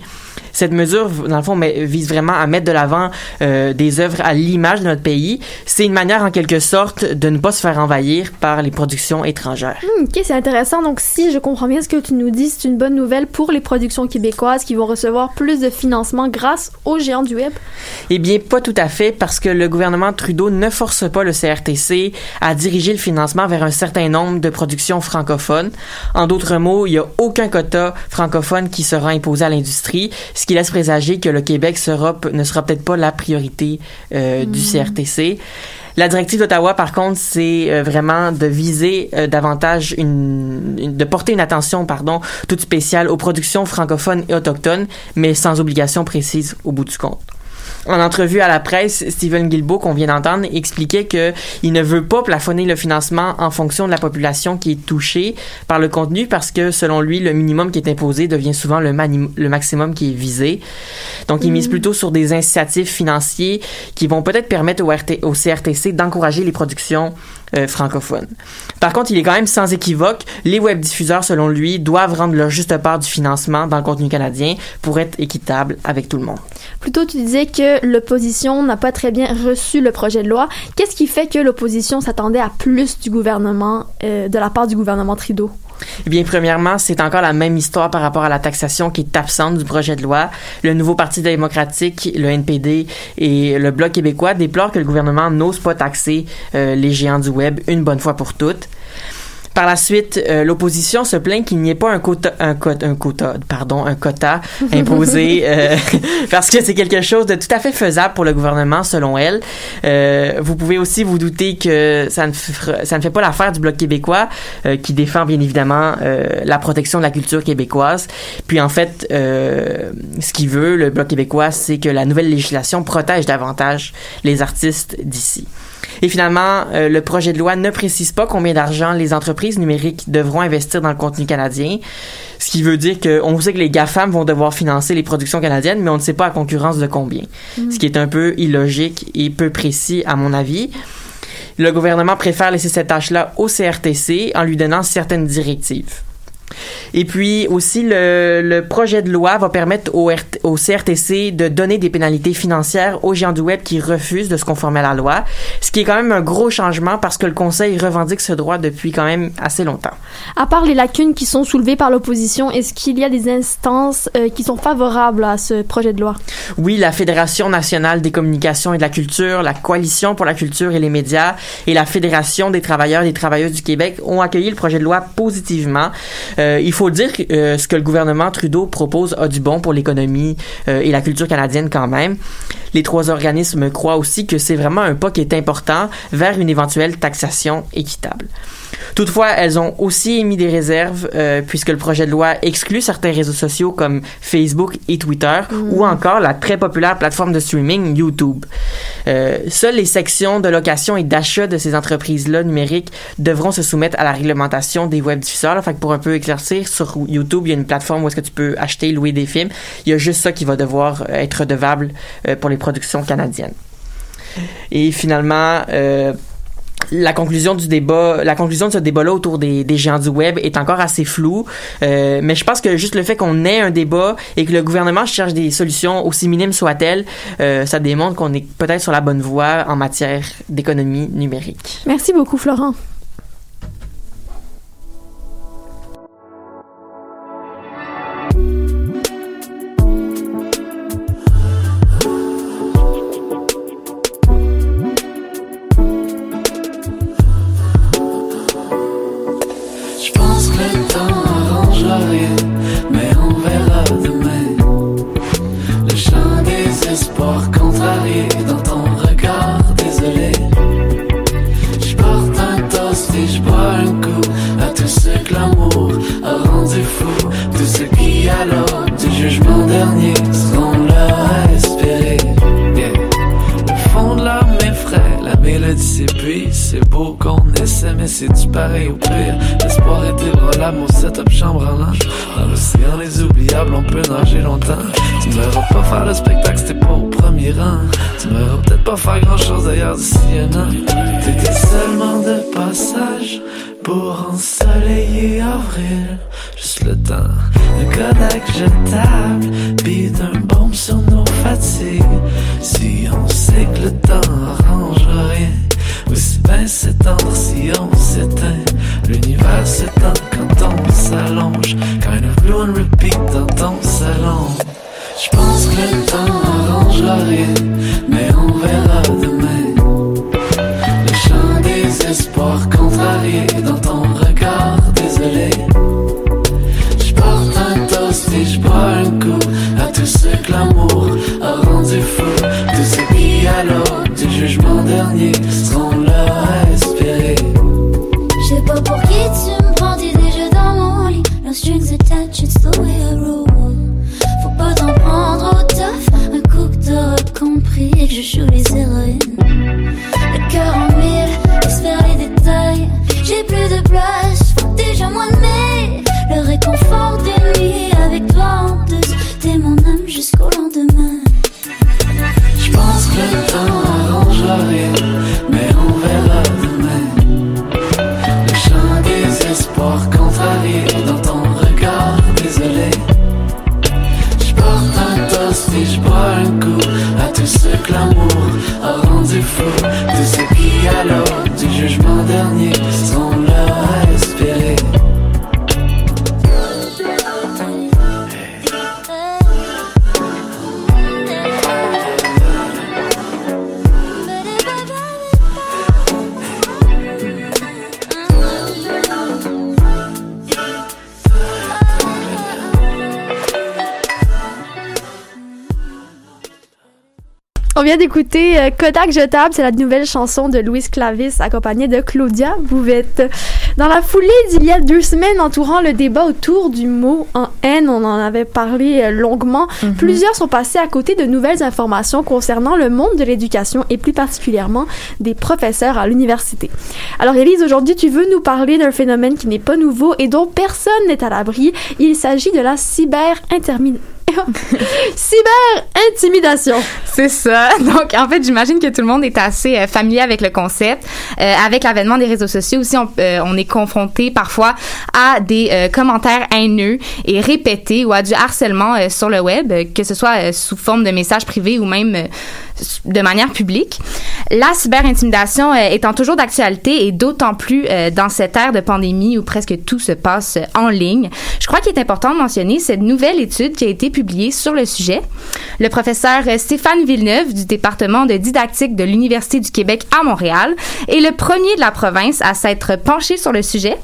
Cette mesure, dans le fond, mais, vise vraiment à mettre de l'avant euh, des œuvres à l'image de notre pays. C'est une manière, en quelque sorte, de ne pas se faire envahir par les productions étrangères. Hmm, ok, c'est intéressant. Donc si je comprends bien ce que tu nous dis, c'est une bonne nouvelle pour les productions québécoises qui vont recevoir plus de financement grâce aux géants du web. Eh bien, pas tout à fait, parce que le gouvernement Trudeau ne force pas le CRTC à diriger le financement vers un certain nombre de productions francophones. En d'autres mots, il n'y a aucun quota francophone qui sera imposé à l'industrie, ce qui laisse présager que le Québec sera, ne sera peut-être pas la priorité euh, du CRTC. La directive d'Ottawa, par contre, c'est euh, vraiment de viser euh, davantage une, une- de porter une attention, pardon, toute spéciale aux productions francophones et autochtones, mais sans obligation précise au bout du compte. En entrevue à la presse, Stephen Guilbeault, qu'on vient d'entendre, expliquait que il ne veut pas plafonner le financement en fonction de la population qui est touchée par le contenu parce que, selon lui, le minimum qui est imposé devient souvent le, maximum qui est visé. Donc, il mise plutôt sur des incitatifs financiers qui vont peut-être permettre au, RT au CRTC d'encourager les productions euh. Par contre, il est quand même sans équivoque, les webdiffuseurs, selon lui, doivent rendre leur juste part du financement dans le contenu canadien pour être équitable avec tout le monde. Plutôt, tu disais que l'opposition n'a pas très bien reçu le projet de loi. Qu'est-ce qui fait que l'opposition s'attendait à plus du gouvernement, euh, de la part du gouvernement Trudeau? Eh bien, premièrement, c'est encore la même histoire par rapport à la taxation qui est absente du projet de loi. Le nouveau Parti démocratique, le NPD et le Bloc québécois déplorent que le gouvernement n'ose pas taxer euh, les géants du web une bonne fois pour toutes. Par la suite, euh, l'opposition se plaint qu'il n'y ait pas un quota, un quota, un quota, pardon, un quota imposé euh, parce que c'est quelque chose de tout à fait faisable pour le gouvernement, selon elle. Euh, vous pouvez aussi vous douter que ça ne, ça ne fait pas l'affaire du Bloc québécois, euh, qui défend bien évidemment euh, la protection de la culture québécoise. Puis en fait, euh, ce qu'il veut, le Bloc québécois, c'est que la nouvelle législation protège davantage les artistes d'ici. Et finalement, euh, le projet de loi ne précise pas combien d'argent les entreprises numériques devront investir dans le contenu canadien, ce qui veut dire qu'on sait que les GAFAM vont devoir financer les productions canadiennes, mais on ne sait pas à concurrence de combien, ce qui est un peu illogique et peu précis à mon avis. Le gouvernement préfère laisser cette tâche-là au CRTC en lui donnant certaines directives. Et puis aussi, le, le projet de loi va permettre au, RT au CRTC de donner des pénalités financières aux géants du web qui refusent de se conformer à la loi, ce qui est quand même un gros changement parce que le Conseil revendique ce droit depuis quand même assez longtemps. À part les lacunes qui sont soulevées par l'opposition, est-ce qu'il y a des instances euh, qui sont favorables à ce projet de loi? Oui, la Fédération nationale des communications et de la culture, la Coalition pour la culture et les médias et la Fédération des travailleurs et des travailleuses du Québec ont accueilli le projet de loi positivement. Euh, il faut dire que euh, ce que le gouvernement Trudeau propose a du bon pour l'économie euh, et la culture canadienne quand même. Les trois organismes croient aussi que c'est vraiment un pas qui est important vers une éventuelle taxation équitable. Toutefois, elles ont aussi émis des réserves euh, puisque le projet de loi exclut certains réseaux sociaux comme Facebook et Twitter ou encore la très populaire plateforme de streaming YouTube. Euh, seules les sections de location et d'achat de ces entreprises-là numériques devront se soumettre à la réglementation des web diffuseurs. Là. Fait que pour un peu éclaircir, sur YouTube, il y a une plateforme où est-ce que tu peux acheter, louer des films. Il y a juste ça qui va devoir euh, être redevable euh, pour les productions canadiennes. Et finalement, euh, la conclusion du débat, la conclusion de ce débat-là autour des, des géants du web est encore assez floue. Euh, mais je pense que juste le fait qu'on ait un débat et que le gouvernement cherche des solutions aussi minimes soient-elles, euh, ça démontre qu'on est peut-être sur la bonne voie en matière d'économie numérique. Merci beaucoup, Florent. S'étendre si on s'éteint. L'univers s'étend quand on s'allonge, kind of blue and repeat dans ton salon. Je pense que le temps arrangera rien, mais on verra demain. Le chant des espoirs contrariés dans ton regard désolé. Je porte un toast et je bois un coup à tous ceux que l'amour a rendu fou. Tous à l'aube du jugement dernier d'écouter euh, Kodak Jetable, c'est la nouvelle chanson de Louis Clavis accompagnée de Claudia Bouvette. Dans la foulée d'il y a deux semaines entourant le débat autour du mot en haine, on en avait parlé euh, longuement, plusieurs sont passés à côté de nouvelles informations concernant le monde de l'éducation et plus particulièrement des professeurs à l'université. Alors Élise, aujourd'hui tu veux nous parler d'un phénomène qui n'est pas nouveau et dont personne n'est à l'abri. Il s'agit de la cyber Cyber-intimidation. C'est ça. Donc, en fait, j'imagine que tout le monde est assez euh, familier avec le concept. Euh, avec l'avènement des réseaux sociaux aussi, on, euh, on est confronté parfois à des commentaires haineux et répétés ou à du harcèlement sur le web, que ce soit sous forme de messages privés ou même de manière publique. La cyberintimidation étant toujours d'actualité et d'autant plus dans cette ère de pandémie où presque tout se passe en ligne. Je crois qu'il est important de mentionner cette nouvelle étude qui a été publiée sur le sujet. Le professeur Stéphane Villeneuve du département de didactique de l'Université du Québec à Montréal est le premier de la province à s'être penché sur le sujet.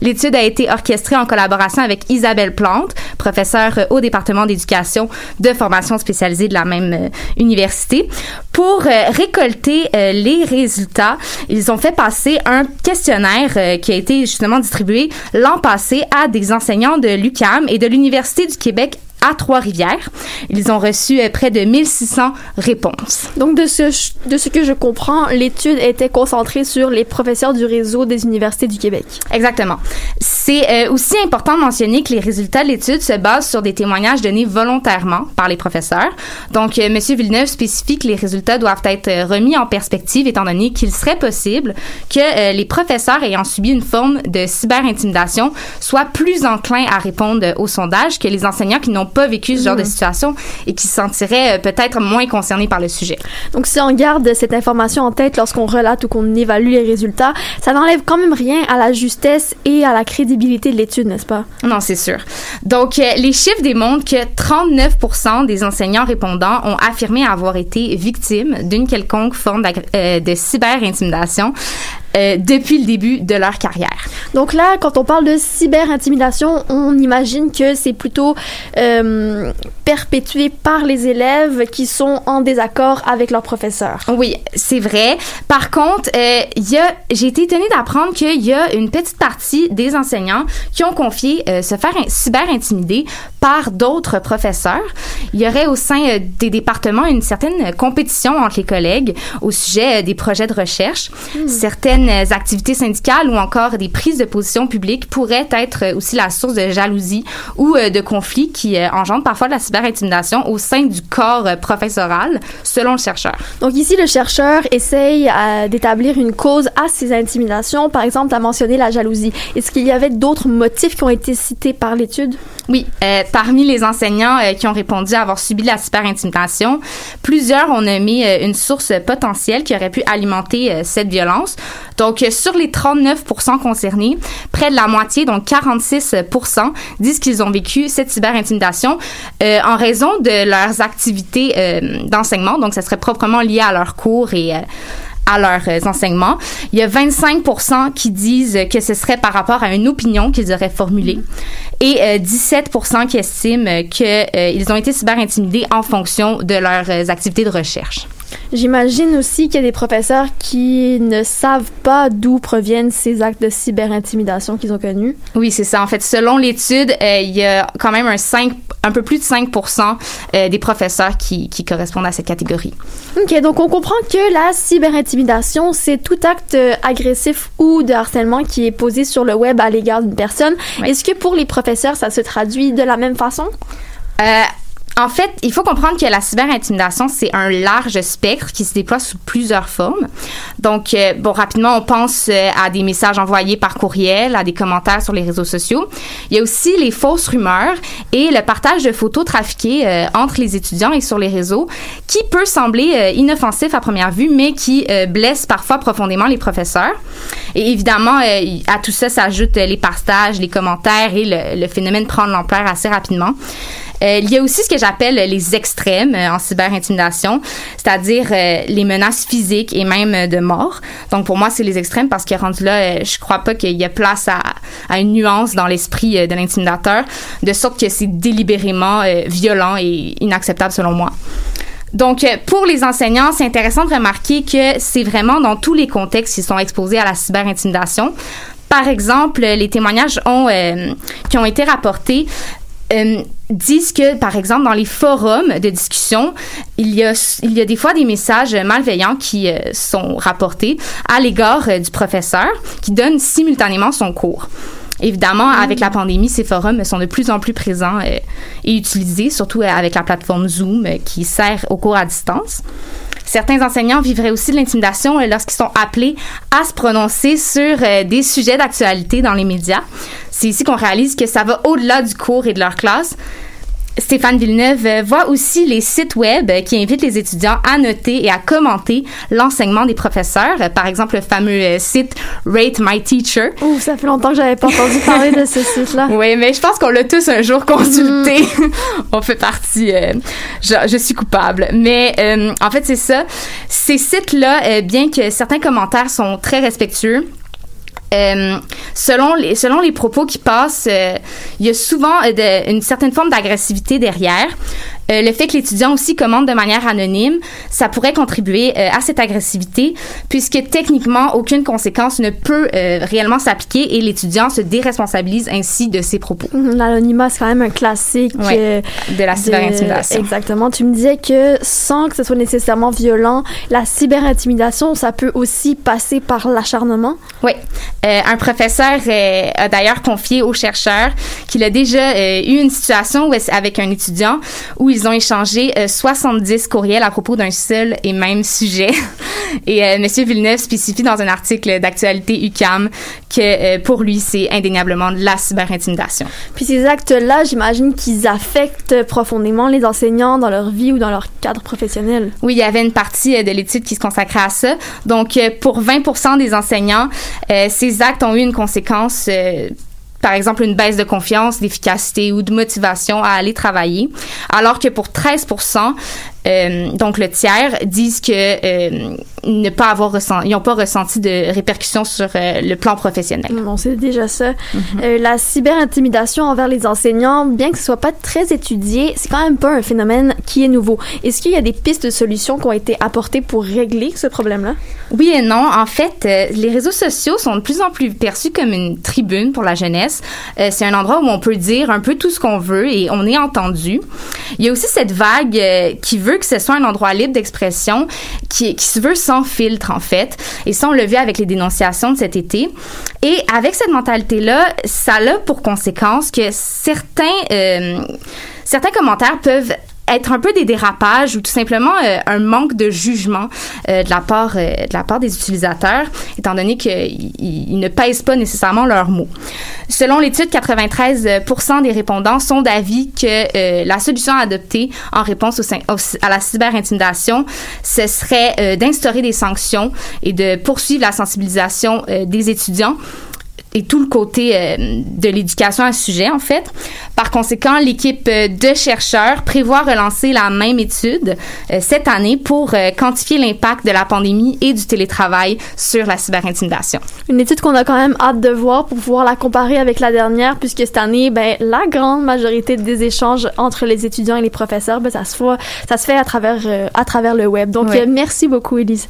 L'étude a été orchestrée en collaboration avec Isabelle Plante, professeure au département d'éducation de formation spécialisée de la même euh, université. Pour euh, récolter euh, les résultats, ils ont fait passer un questionnaire qui a été justement distribué l'an passé à des enseignants de l'UCAM et de l'Université du Québec à Trois-Rivières. Ils ont reçu euh, près de 1600 réponses. Donc, de ce, de ce que je comprends, l'étude était concentrée sur les professeurs du réseau des universités du Québec. Exactement. C'est euh, aussi important de mentionner que les résultats de l'étude se basent sur des témoignages donnés volontairement par les professeurs. Donc, euh, Monsieur Villeneuve spécifie que les résultats doivent être euh, remis en perspective étant donné qu'il serait possible que euh, les professeurs ayant subi une forme de cyberintimidation soient plus enclins à répondre au sondage que les enseignants qui n'ont pas vécu ce genre de situation et qui se sentiraient peut-être moins concernés par le sujet. Donc, si on garde cette information en tête lorsqu'on relate ou qu'on évalue les résultats, ça n'enlève quand même rien à la justesse et à la crédibilité de l'étude, n'est-ce pas? Non, c'est sûr. Donc, euh, les chiffres démontrent que 39% des enseignants répondants ont affirmé avoir été victimes d'une quelconque forme euh, de cyberintimidation euh, depuis le début de leur carrière. Donc là, quand on parle de cyberintimidation, on imagine que c'est plutôt euh, perpétué par les élèves qui sont en désaccord avec leurs professeurs. Oui, c'est vrai. Par contre, euh, il j'ai été étonnée d'apprendre qu'il y a une petite partie des enseignants qui ont confié euh, se faire in- cyber-intimider par d'autres professeurs. Il y aurait au sein des départements une certaine compétition entre les collègues au sujet des projets de recherche. Certaines euh, activités syndicales ou encore des prises de position publiques pourraient être euh, aussi la source de jalousie ou euh, de conflits qui engendrent parfois de la cyberintimidation au sein du corps professoral, selon le chercheur. Donc ici, le chercheur essaye d'établir une cause à ces intimidations. Par exemple, à mentionner la jalousie. Est-ce qu'il y avait d'autres motifs qui ont été cités par l'étude? Oui, euh, parmi les enseignants euh, qui ont répondu avoir subi la cyberintimidation, plusieurs ont nommé euh, une source potentielle qui aurait pu alimenter cette violence. Donc, sur les 39% concernés, près de la moitié, donc 46% disent qu'ils ont vécu cette cyberintimidation en raison de leurs activités d'enseignement. Donc, ça serait proprement lié à leurs cours et à leurs euh, enseignements. Il y a 25% qui disent que ce serait par rapport à une opinion qu'ils auraient formulée et euh, 17% qui estiment qu'ils ont été cyberintimidés en fonction de leurs euh, activités de recherche. J'imagine aussi qu'il y a des professeurs qui ne savent pas d'où proviennent ces actes de cyberintimidation qu'ils ont connus. Oui, c'est ça. En fait, selon l'étude, euh, il y a quand même un 5, un peu plus de 5 euh, des professeurs qui, qui correspondent à cette catégorie. OK, donc on comprend que la cyberintimidation, c'est tout acte euh, agressif ou de harcèlement qui est posé sur le web à l'égard d'une personne. Est-ce que pour les professeurs, ça se traduit de la même façon? Euh, en fait, il faut comprendre que la cyberintimidation, c'est un large spectre qui se déploie sous plusieurs formes. Donc, euh, bon, rapidement, on pense euh, à des messages envoyés par courriel, à des commentaires sur les réseaux sociaux. Il y a aussi les fausses rumeurs et le partage de photos trafiquées euh, entre les étudiants et sur les réseaux, qui peut sembler inoffensif à première vue, mais qui blesse parfois profondément les professeurs. Et évidemment, à tout ça s'ajoutent les partages, les commentaires et le, le phénomène prend l'ampleur assez rapidement. Euh, il y a aussi ce que j'appelle les extrêmes euh, en cyberintimidation, c'est-à-dire euh, les menaces physiques et même euh, de mort. Donc pour moi, c'est les extrêmes parce que rendu là, je crois pas qu'il y a place à, une nuance dans l'esprit de l'intimidateur, de sorte que c'est délibérément violent et inacceptable selon moi. Donc, pour les enseignants, c'est intéressant de remarquer que c'est vraiment dans tous les contextes qu'ils sont exposés à la cyberintimidation. Par exemple, les témoignages qui ont été rapportés disent que, par exemple, dans les forums de discussion, il y a, il y a des fois des messages malveillants qui euh, sont rapportés à l'égard euh, du professeur qui donne simultanément son cours. Évidemment, avec la pandémie, ces forums sont de plus en plus présents euh, et utilisés, surtout avec la plateforme Zoom qui sert au cours à distance. Certains enseignants vivraient aussi de l'intimidation euh, lorsqu'ils sont appelés à se prononcer sur euh, des sujets d'actualité dans les médias. C'est ici qu'on réalise que ça va au-delà du cours et de leur classe. Stéphane Villeneuve euh, voit aussi les sites web qui invitent les étudiants à noter et à commenter l'enseignement des professeurs. Par exemple, le fameux euh, site Rate My Teacher. Ouh, ça fait longtemps que j'avais pas entendu parler de ce site-là. Oui, mais je pense qu'on l'a tous un jour consulté. On fait partie. euh, je, je suis coupable. Mais euh, en fait, c'est ça. Ces sites-là, euh, bien que certains commentaires sont très respectueux, euh, selon les propos qui passent, euh, il y a souvent euh, une certaine forme d'agressivité derrière. Euh, le fait que l'étudiant aussi commande de manière anonyme, ça pourrait contribuer euh, à cette agressivité, puisque techniquement aucune conséquence ne peut euh, réellement s'appliquer et l'étudiant se déresponsabilise ainsi de ses propos. Mhm, L'anonymat, c'est quand même un classique Ouais, de la cyberintimidation. Exactement. Tu me disais que sans que ce soit nécessairement violent, la cyberintimidation, ça peut aussi passer par l'acharnement? Oui. Un professeur a d'ailleurs confié aux chercheurs qu'il a déjà eu une situation où avec un étudiant où ils ont échangé euh, 70 courriels à propos d'un seul et même sujet. Et euh, Monsieur Villeneuve spécifie dans un article d'actualité UCAM que euh, pour lui, c'est indéniablement de la cyberintimidation. Puis ces actes-là, j'imagine qu'ils affectent profondément les enseignants dans leur vie ou dans leur cadre professionnel. Oui, il y avait une partie euh, de l'étude qui se consacrait à ça. Donc, euh, pour 20 des enseignants, euh, ces actes ont eu une conséquence. euh, par exemple, une baisse de confiance, d'efficacité ou de motivation à aller travailler, alors que pour 13 euh, donc le tiers, disent que euh, ne pas avoir ressenti, ils n'ont pas ressenti de répercussions sur euh, le plan professionnel. Bon, c'est déjà ça. Euh, la cyberintimidation envers les enseignants, bien que ce soit pas très étudié, c'est quand même pas un phénomène qui est nouveau. Est-ce qu'il y a des pistes de solutions qui ont été apportées pour régler ce problème-là? Oui et non. En fait, les réseaux sociaux sont de plus en plus perçus comme une tribune pour la jeunesse. C'est un endroit où on peut dire un peu tout ce qu'on veut et on est entendu. Il y a aussi cette vague qui veut que ce soit un endroit libre d'expression, qui, qui se veut sans filtre en fait. Et ça, on l'a vu avec les dénonciations de cet été. Et avec cette mentalité-là, ça a pour conséquence que certains, euh, certains commentaires peuvent être un peu des dérapages ou tout simplement euh, un manque de jugement euh, de la part euh, de la part des utilisateurs étant donné qu'ils ils ne pèsent pas nécessairement leurs mots. Selon l'étude 93% des répondants sont d'avis que la solution à adopter en réponse au, à la cyberintimidation ce serait d'instaurer des sanctions et de poursuivre la sensibilisation des étudiants et tout le côté euh, de l'éducation à ce sujet, en fait. Par conséquent, l'équipe euh, de chercheurs prévoit relancer la même étude euh, cette année pour euh, quantifier l'impact de la pandémie et du télétravail sur la cyberintimidation. Une étude qu'on a quand même hâte de voir pour pouvoir la comparer avec la dernière, puisque cette année, ben, la grande majorité des échanges entre les étudiants et les professeurs, ben, ça se fait, ça se fait à travers, à travers le web. Donc, Ouais. merci beaucoup, Elise.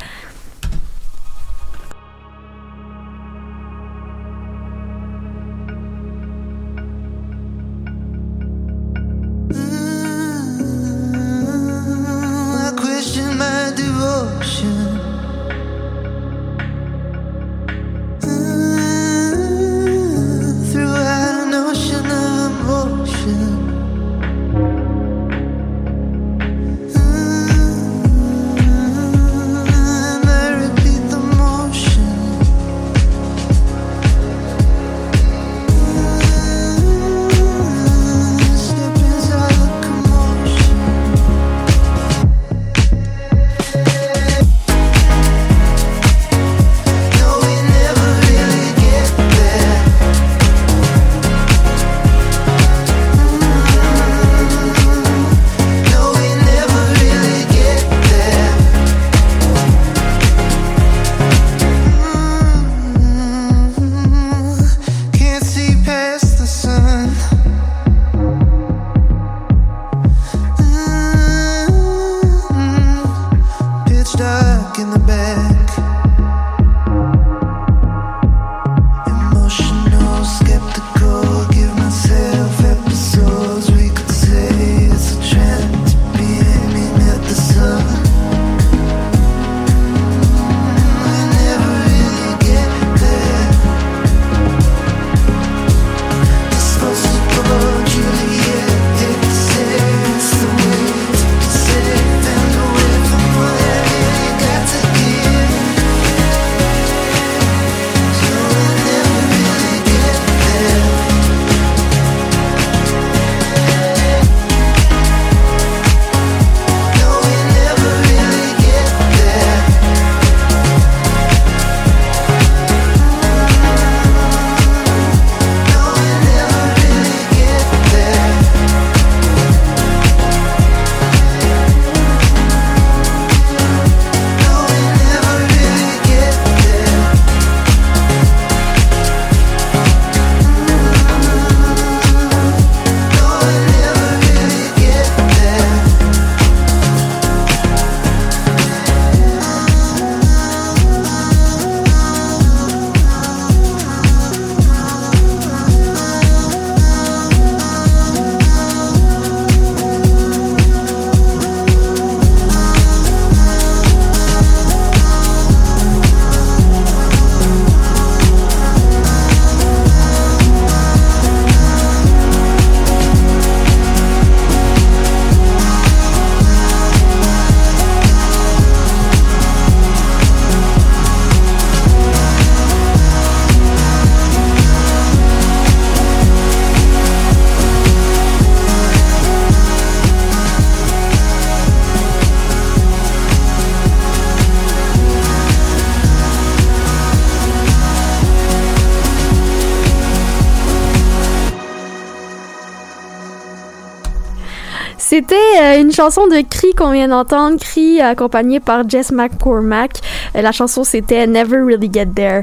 Euh, une chanson de Cree qu'on vient d'entendre, Cree accompagnée par Jess McCormack. Euh, la chanson c'était Never Really Get There.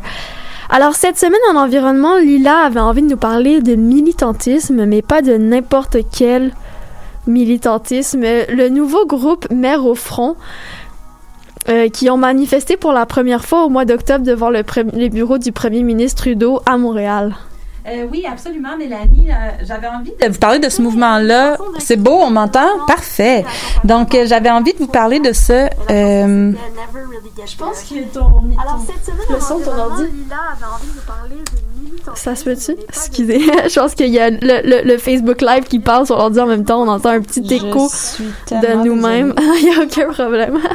Alors cette semaine en environnement, Lila avait envie de nous parler de militantisme, mais pas de n'importe quel militantisme. Le nouveau groupe Mère au front euh, qui ont manifesté pour la première fois au mois d'octobre devant le, pre- le bureau du premier ministre Trudeau à Montréal. Euh, oui, absolument, Mélanie. Euh, j'avais envie de vous parler de ce mouvement-là. C'est beau, on m'entend? Parfait. Donc, euh, j'avais envie de vous parler de ce... euh, Je pense que ton, Alors cette semaine le son de ton ordi. Lila avait envie de nous parler de militantisme. Ça se peut-tu? Excusez, je pense qu'il y a le, le- le Facebook Live qui parle sur l'ordi en même temps. On entend un petit écho de nous-mêmes. Il n'y a aucun problème.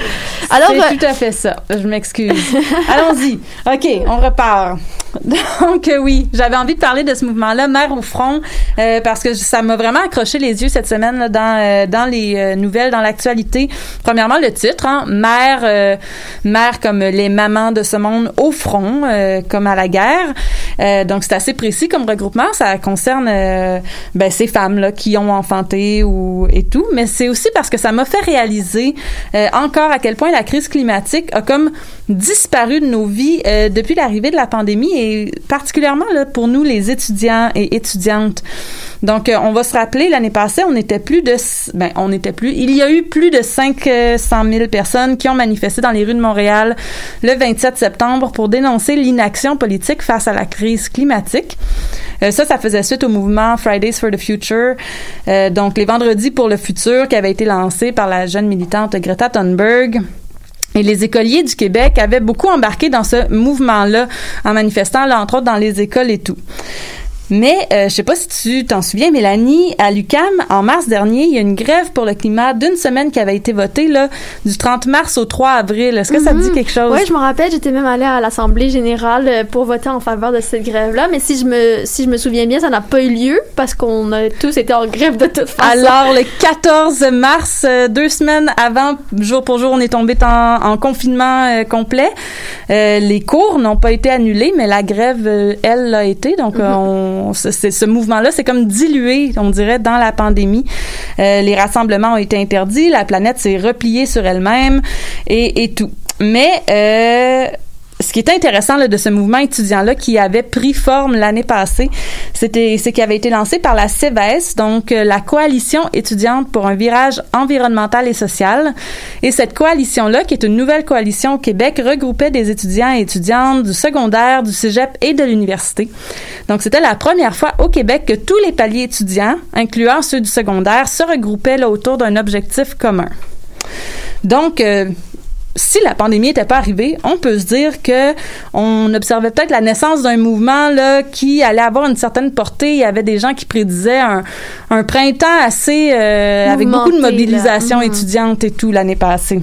Alors, c'est euh, tout à fait ça. Je m'excuse. Allons-y. OK, on repart. Donc euh, oui, j'avais envie de parler de ce mouvement-là, Mère au front, euh, parce que ça m'a vraiment accroché les yeux cette semaine là, dans dans les nouvelles, dans l'actualité. Premièrement, le titre, hein, Mère, euh, Mère comme les mamans de ce monde au front, comme à la guerre. Euh, donc c'est assez précis comme regroupement. Ça concerne euh, ben, ces femmes là qui ont enfanté ou et tout, mais c'est aussi parce que ça m'a fait réaliser euh, encore à quel point la crise climatique a comme disparu de nos vies euh, depuis l'arrivée de la pandémie et particulièrement là, pour nous les étudiants et étudiantes. Donc euh, on va se rappeler l'année passée, on était plus de ben on était plus, il y a eu plus de 500 000 personnes qui ont manifesté dans les rues de Montréal le 27 septembre pour dénoncer l'inaction politique face à la crise climatique. Euh, ça, ça faisait suite au mouvement Fridays for the Future, euh, donc les vendredis pour le futur qui avait été lancé par la jeune militante Greta Thunberg. Et les écoliers du Québec avaient beaucoup embarqué dans ce mouvement-là en manifestant, là, entre autres, dans les écoles et tout. Mais euh, je sais pas si tu t'en souviens, Mélanie, à l'UCAM, en mars dernier, il y a une grève pour le climat d'une semaine qui avait été votée là, du 30 mars au 3 avril. Est-ce que ça te dit quelque chose? Oui, je me rappelle, j'étais même allée à l'Assemblée générale euh, pour voter en faveur de cette grève-là, mais si je me, si je me souviens bien, ça n'a pas eu lieu parce qu'on a tous été en grève de toute façon. Alors, le 14 mars, euh, deux semaines avant, jour pour jour, on est tombé en, en confinement euh, complet. Euh, les cours n'ont pas été annulés, mais la grève, elle, l'a été. Donc, euh, on, ce, mouvement-là, c'est comme dilué, on dirait, dans la pandémie. Euh, les rassemblements ont été interdits, la planète s'est repliée sur elle-même et, et tout. Mais... Euh, ce qui est intéressant de ce mouvement étudiant-là qui avait pris forme l'année passée, c'était c'est qui avait été lancé par la CEVES, donc euh, la coalition étudiante pour un virage environnemental et social. Et cette coalition-là, qui est une nouvelle coalition au Québec, regroupait des étudiants et étudiantes du secondaire, du cégep et de l'université. Donc c'était la première fois au Québec que tous les paliers étudiants, incluant ceux du secondaire, se regroupaient autour d'un objectif commun. Donc, euh, si la pandémie n'était pas arrivée, on peut se dire que on observait peut-être la naissance d'un mouvement là qui allait avoir une certaine portée. Il y avait des gens qui prédisaient un, un printemps assez euh, avec beaucoup de là. mobilisation Mhm. étudiante et tout l'année passée.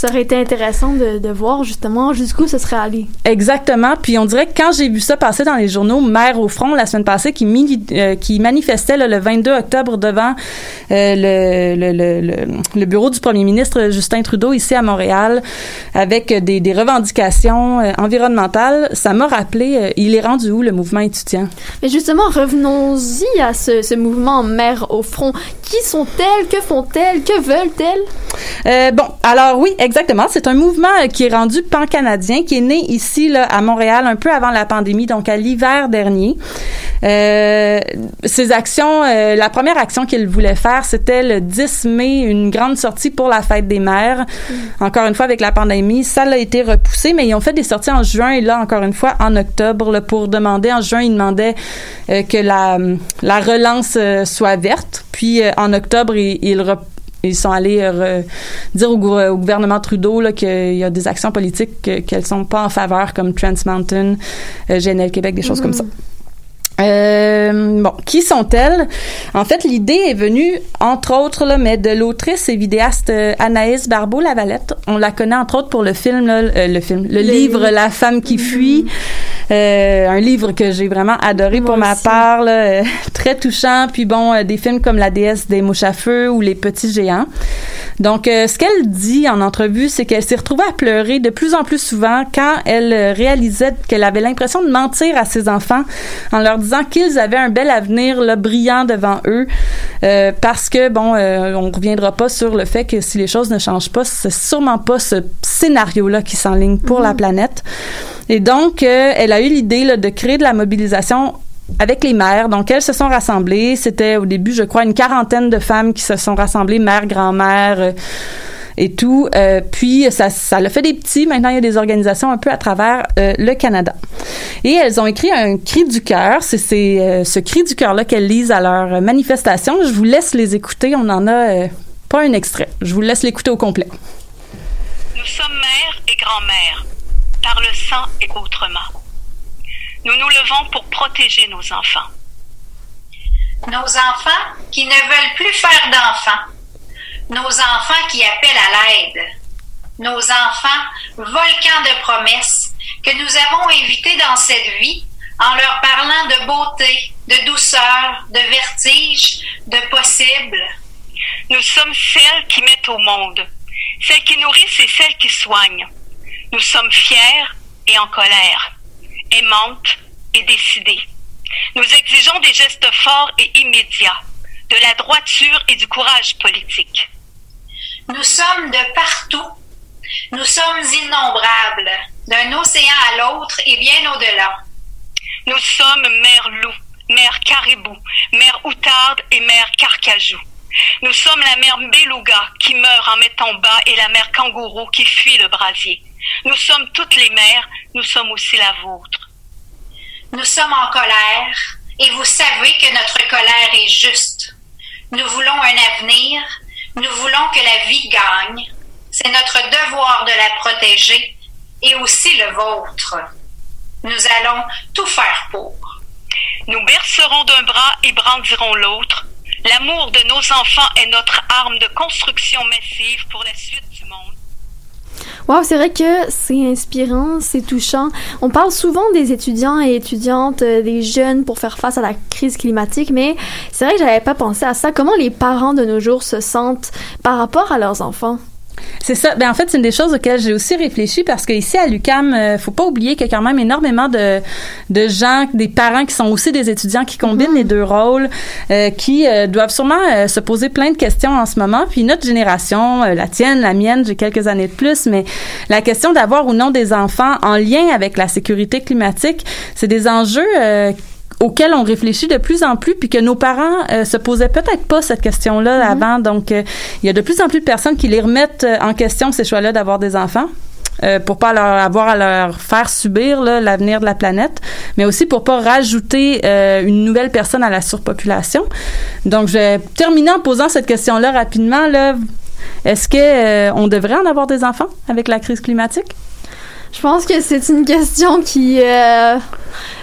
Ça aurait été intéressant de, de voir justement jusqu'où ce serait allé. Exactement. Puis on dirait que quand j'ai vu ça passer dans les journaux, Mère au front la semaine passée qui, euh, qui manifestait là, le 22 octobre devant euh, le, le, le, le, le bureau du premier ministre Justin Trudeau ici à Montréal avec des, des revendications euh, environnementales, ça m'a rappelé, euh, il est rendu où le mouvement étudiant? Mais justement, revenons-y à ce, ce mouvement Mère au front. Qui sont-elles? Que font-elles? Que veulent-elles? Bon, alors oui, exactement. C'est un mouvement euh, qui est rendu pan-canadien, qui est né ici là, à Montréal un peu avant la pandémie, donc à l'hiver dernier. Euh, ces actions, euh, la première action qu'il voulait faire, c'était le 10 mai, une grande sortie pour la fête des mères. Encore une fois, avec la pandémie, ça a été repoussé, mais ils ont fait des sorties en juin et là, encore une fois, en octobre, là, pour demander, en juin, ils demandaient euh, que la, la relance soit verte. Puis en octobre, ils, ils ils sont allés euh, re- dire au, gou- au gouvernement Trudeau qu'il y a des actions politiques que- qu'elles sont pas en faveur, comme Trans Mountain, euh, GNL Québec, des choses comme ça. Euh, bon, qui sont-elles? En fait, l'idée est venue, entre autres, là, mais de l'autrice et vidéaste euh, Anaïs Barbeau-Lavalette. On la connaît, entre autres, pour le film, là, euh, le film, le, livre La femme qui fuit. Euh, un livre que j'ai vraiment adoré pour ma part, là, euh, très touchant. Puis bon, euh, des films comme La déesse des mouches à feu ou Les petits géants. Donc, euh, ce qu'elle dit en entrevue, c'est qu'elle s'est retrouvée à pleurer de plus en plus souvent quand elle euh, réalisait qu'elle avait l'impression de mentir à ses enfants en leur disant qu'ils avaient un bel avenir là, brillant devant eux, Euh, parce que bon, euh, on reviendra pas sur le fait que si les choses ne changent pas, c'est sûrement pas ce scénario-là qui s'enligne pour la planète. Et donc, euh, elle a eu l'idée de créer de la mobilisation avec les mères. Donc, elles se sont rassemblées. C'était au début, je crois, une quarantaine de femmes qui se sont rassemblées, mères, grand-mères. euh, et tout. Euh, puis ça, ça fait des petits. Maintenant, il y a des organisations un peu à travers le Canada. Et elles ont écrit un cri du cœur. C'est ce cri du cœur-là qu'elles lisent à leur manifestation. Je vous laisse les écouter. On en a pas un extrait. Je vous laisse l'écouter au complet. Nous sommes mères et grand-mères, par le sang et autrement. Nous nous levons pour protéger nos enfants. Nos enfants qui ne veulent plus faire d'enfants. Nos enfants qui appellent à l'aide. Nos enfants volcans de promesses que nous avons invités dans cette vie en leur parlant de beauté, de douceur, de vertige, de possible. Nous sommes celles qui mettent au monde, celles qui nourrissent et celles qui soignent. Nous sommes fières et en colère, aimantes et décidées. Nous exigeons des gestes forts et immédiats, de la droiture et du courage politique. Nous sommes de partout. Nous sommes innombrables, d'un océan à l'autre et bien au-delà. Nous sommes mère loup, mère caribou, mère outarde et mère carcajou. Nous sommes la mère beluga qui meurt en mettant bas et la mère kangourou qui fuit le brasier. Nous sommes toutes les mères, nous sommes aussi la vôtre. Nous sommes en colère et vous savez que notre colère est juste. Nous voulons un avenir, nous voulons que la vie gagne. C'est notre devoir de la protéger et aussi le vôtre. Nous allons tout faire pour. Nous bercerons d'un bras et brandirons l'autre. L'amour de nos enfants est notre arme de construction massive pour la suite. Wow, c'est vrai que c'est inspirant, c'est touchant. On parle souvent des étudiants et étudiantes, euh, des jeunes pour faire face à la crise climatique, mais c'est vrai que j'avais pas pensé à ça. Comment les parents de nos jours se sentent par rapport à leurs enfants? C'est ça. Ben en fait, c'est une des choses auxquelles j'ai aussi réfléchi parce qu'ici à l'UCAM, euh, faut pas oublier qu'il y a quand même énormément de de gens, des parents qui sont aussi des étudiants qui combinent les deux rôles, euh, qui euh, doivent sûrement euh, se poser plein de questions en ce moment. Puis notre génération, la tienne, la mienne, j'ai quelques années de plus, mais la question d'avoir ou non des enfants en lien avec la sécurité climatique, c'est des enjeux auxquels on réfléchit de plus en plus, puis que nos parents euh, se posaient peut-être pas cette question-là avant. Donc, euh, il y a de plus en plus de personnes qui les remettent euh, en question ces choix-là d'avoir des enfants. euh, pour pas leur avoir à leur faire subir l'avenir de la planète, mais aussi pour pas rajouter euh, une nouvelle personne à la surpopulation. Donc, je vais terminer en posant cette question-là rapidement. Là. Est-ce que euh, on devrait en avoir des enfants avec la crise climatique? Je pense que c'est une question qui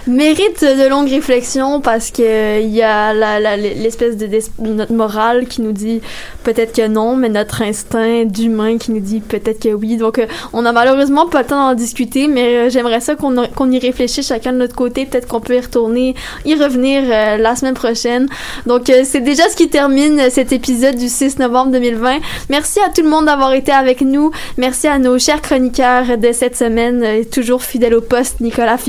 mérite de longues réflexions parce que il y a l'espèce de notre morale qui nous dit peut-être que non, mais notre instinct d'humain qui nous dit peut-être que oui. Donc, euh, on a malheureusement pas le temps d'en discuter, mais euh, j'aimerais ça qu'on qu'on y réfléchisse chacun de notre côté. Peut-être qu'on peut y retourner, y revenir euh, la semaine prochaine. Donc, euh, c'est déjà ce qui termine cet épisode du 6 novembre 2020. Merci à tout le monde d'avoir été avec nous. Merci à nos chers chroniqueurs de cette semaine, euh, toujours fidèles au poste, Nicolas Fiv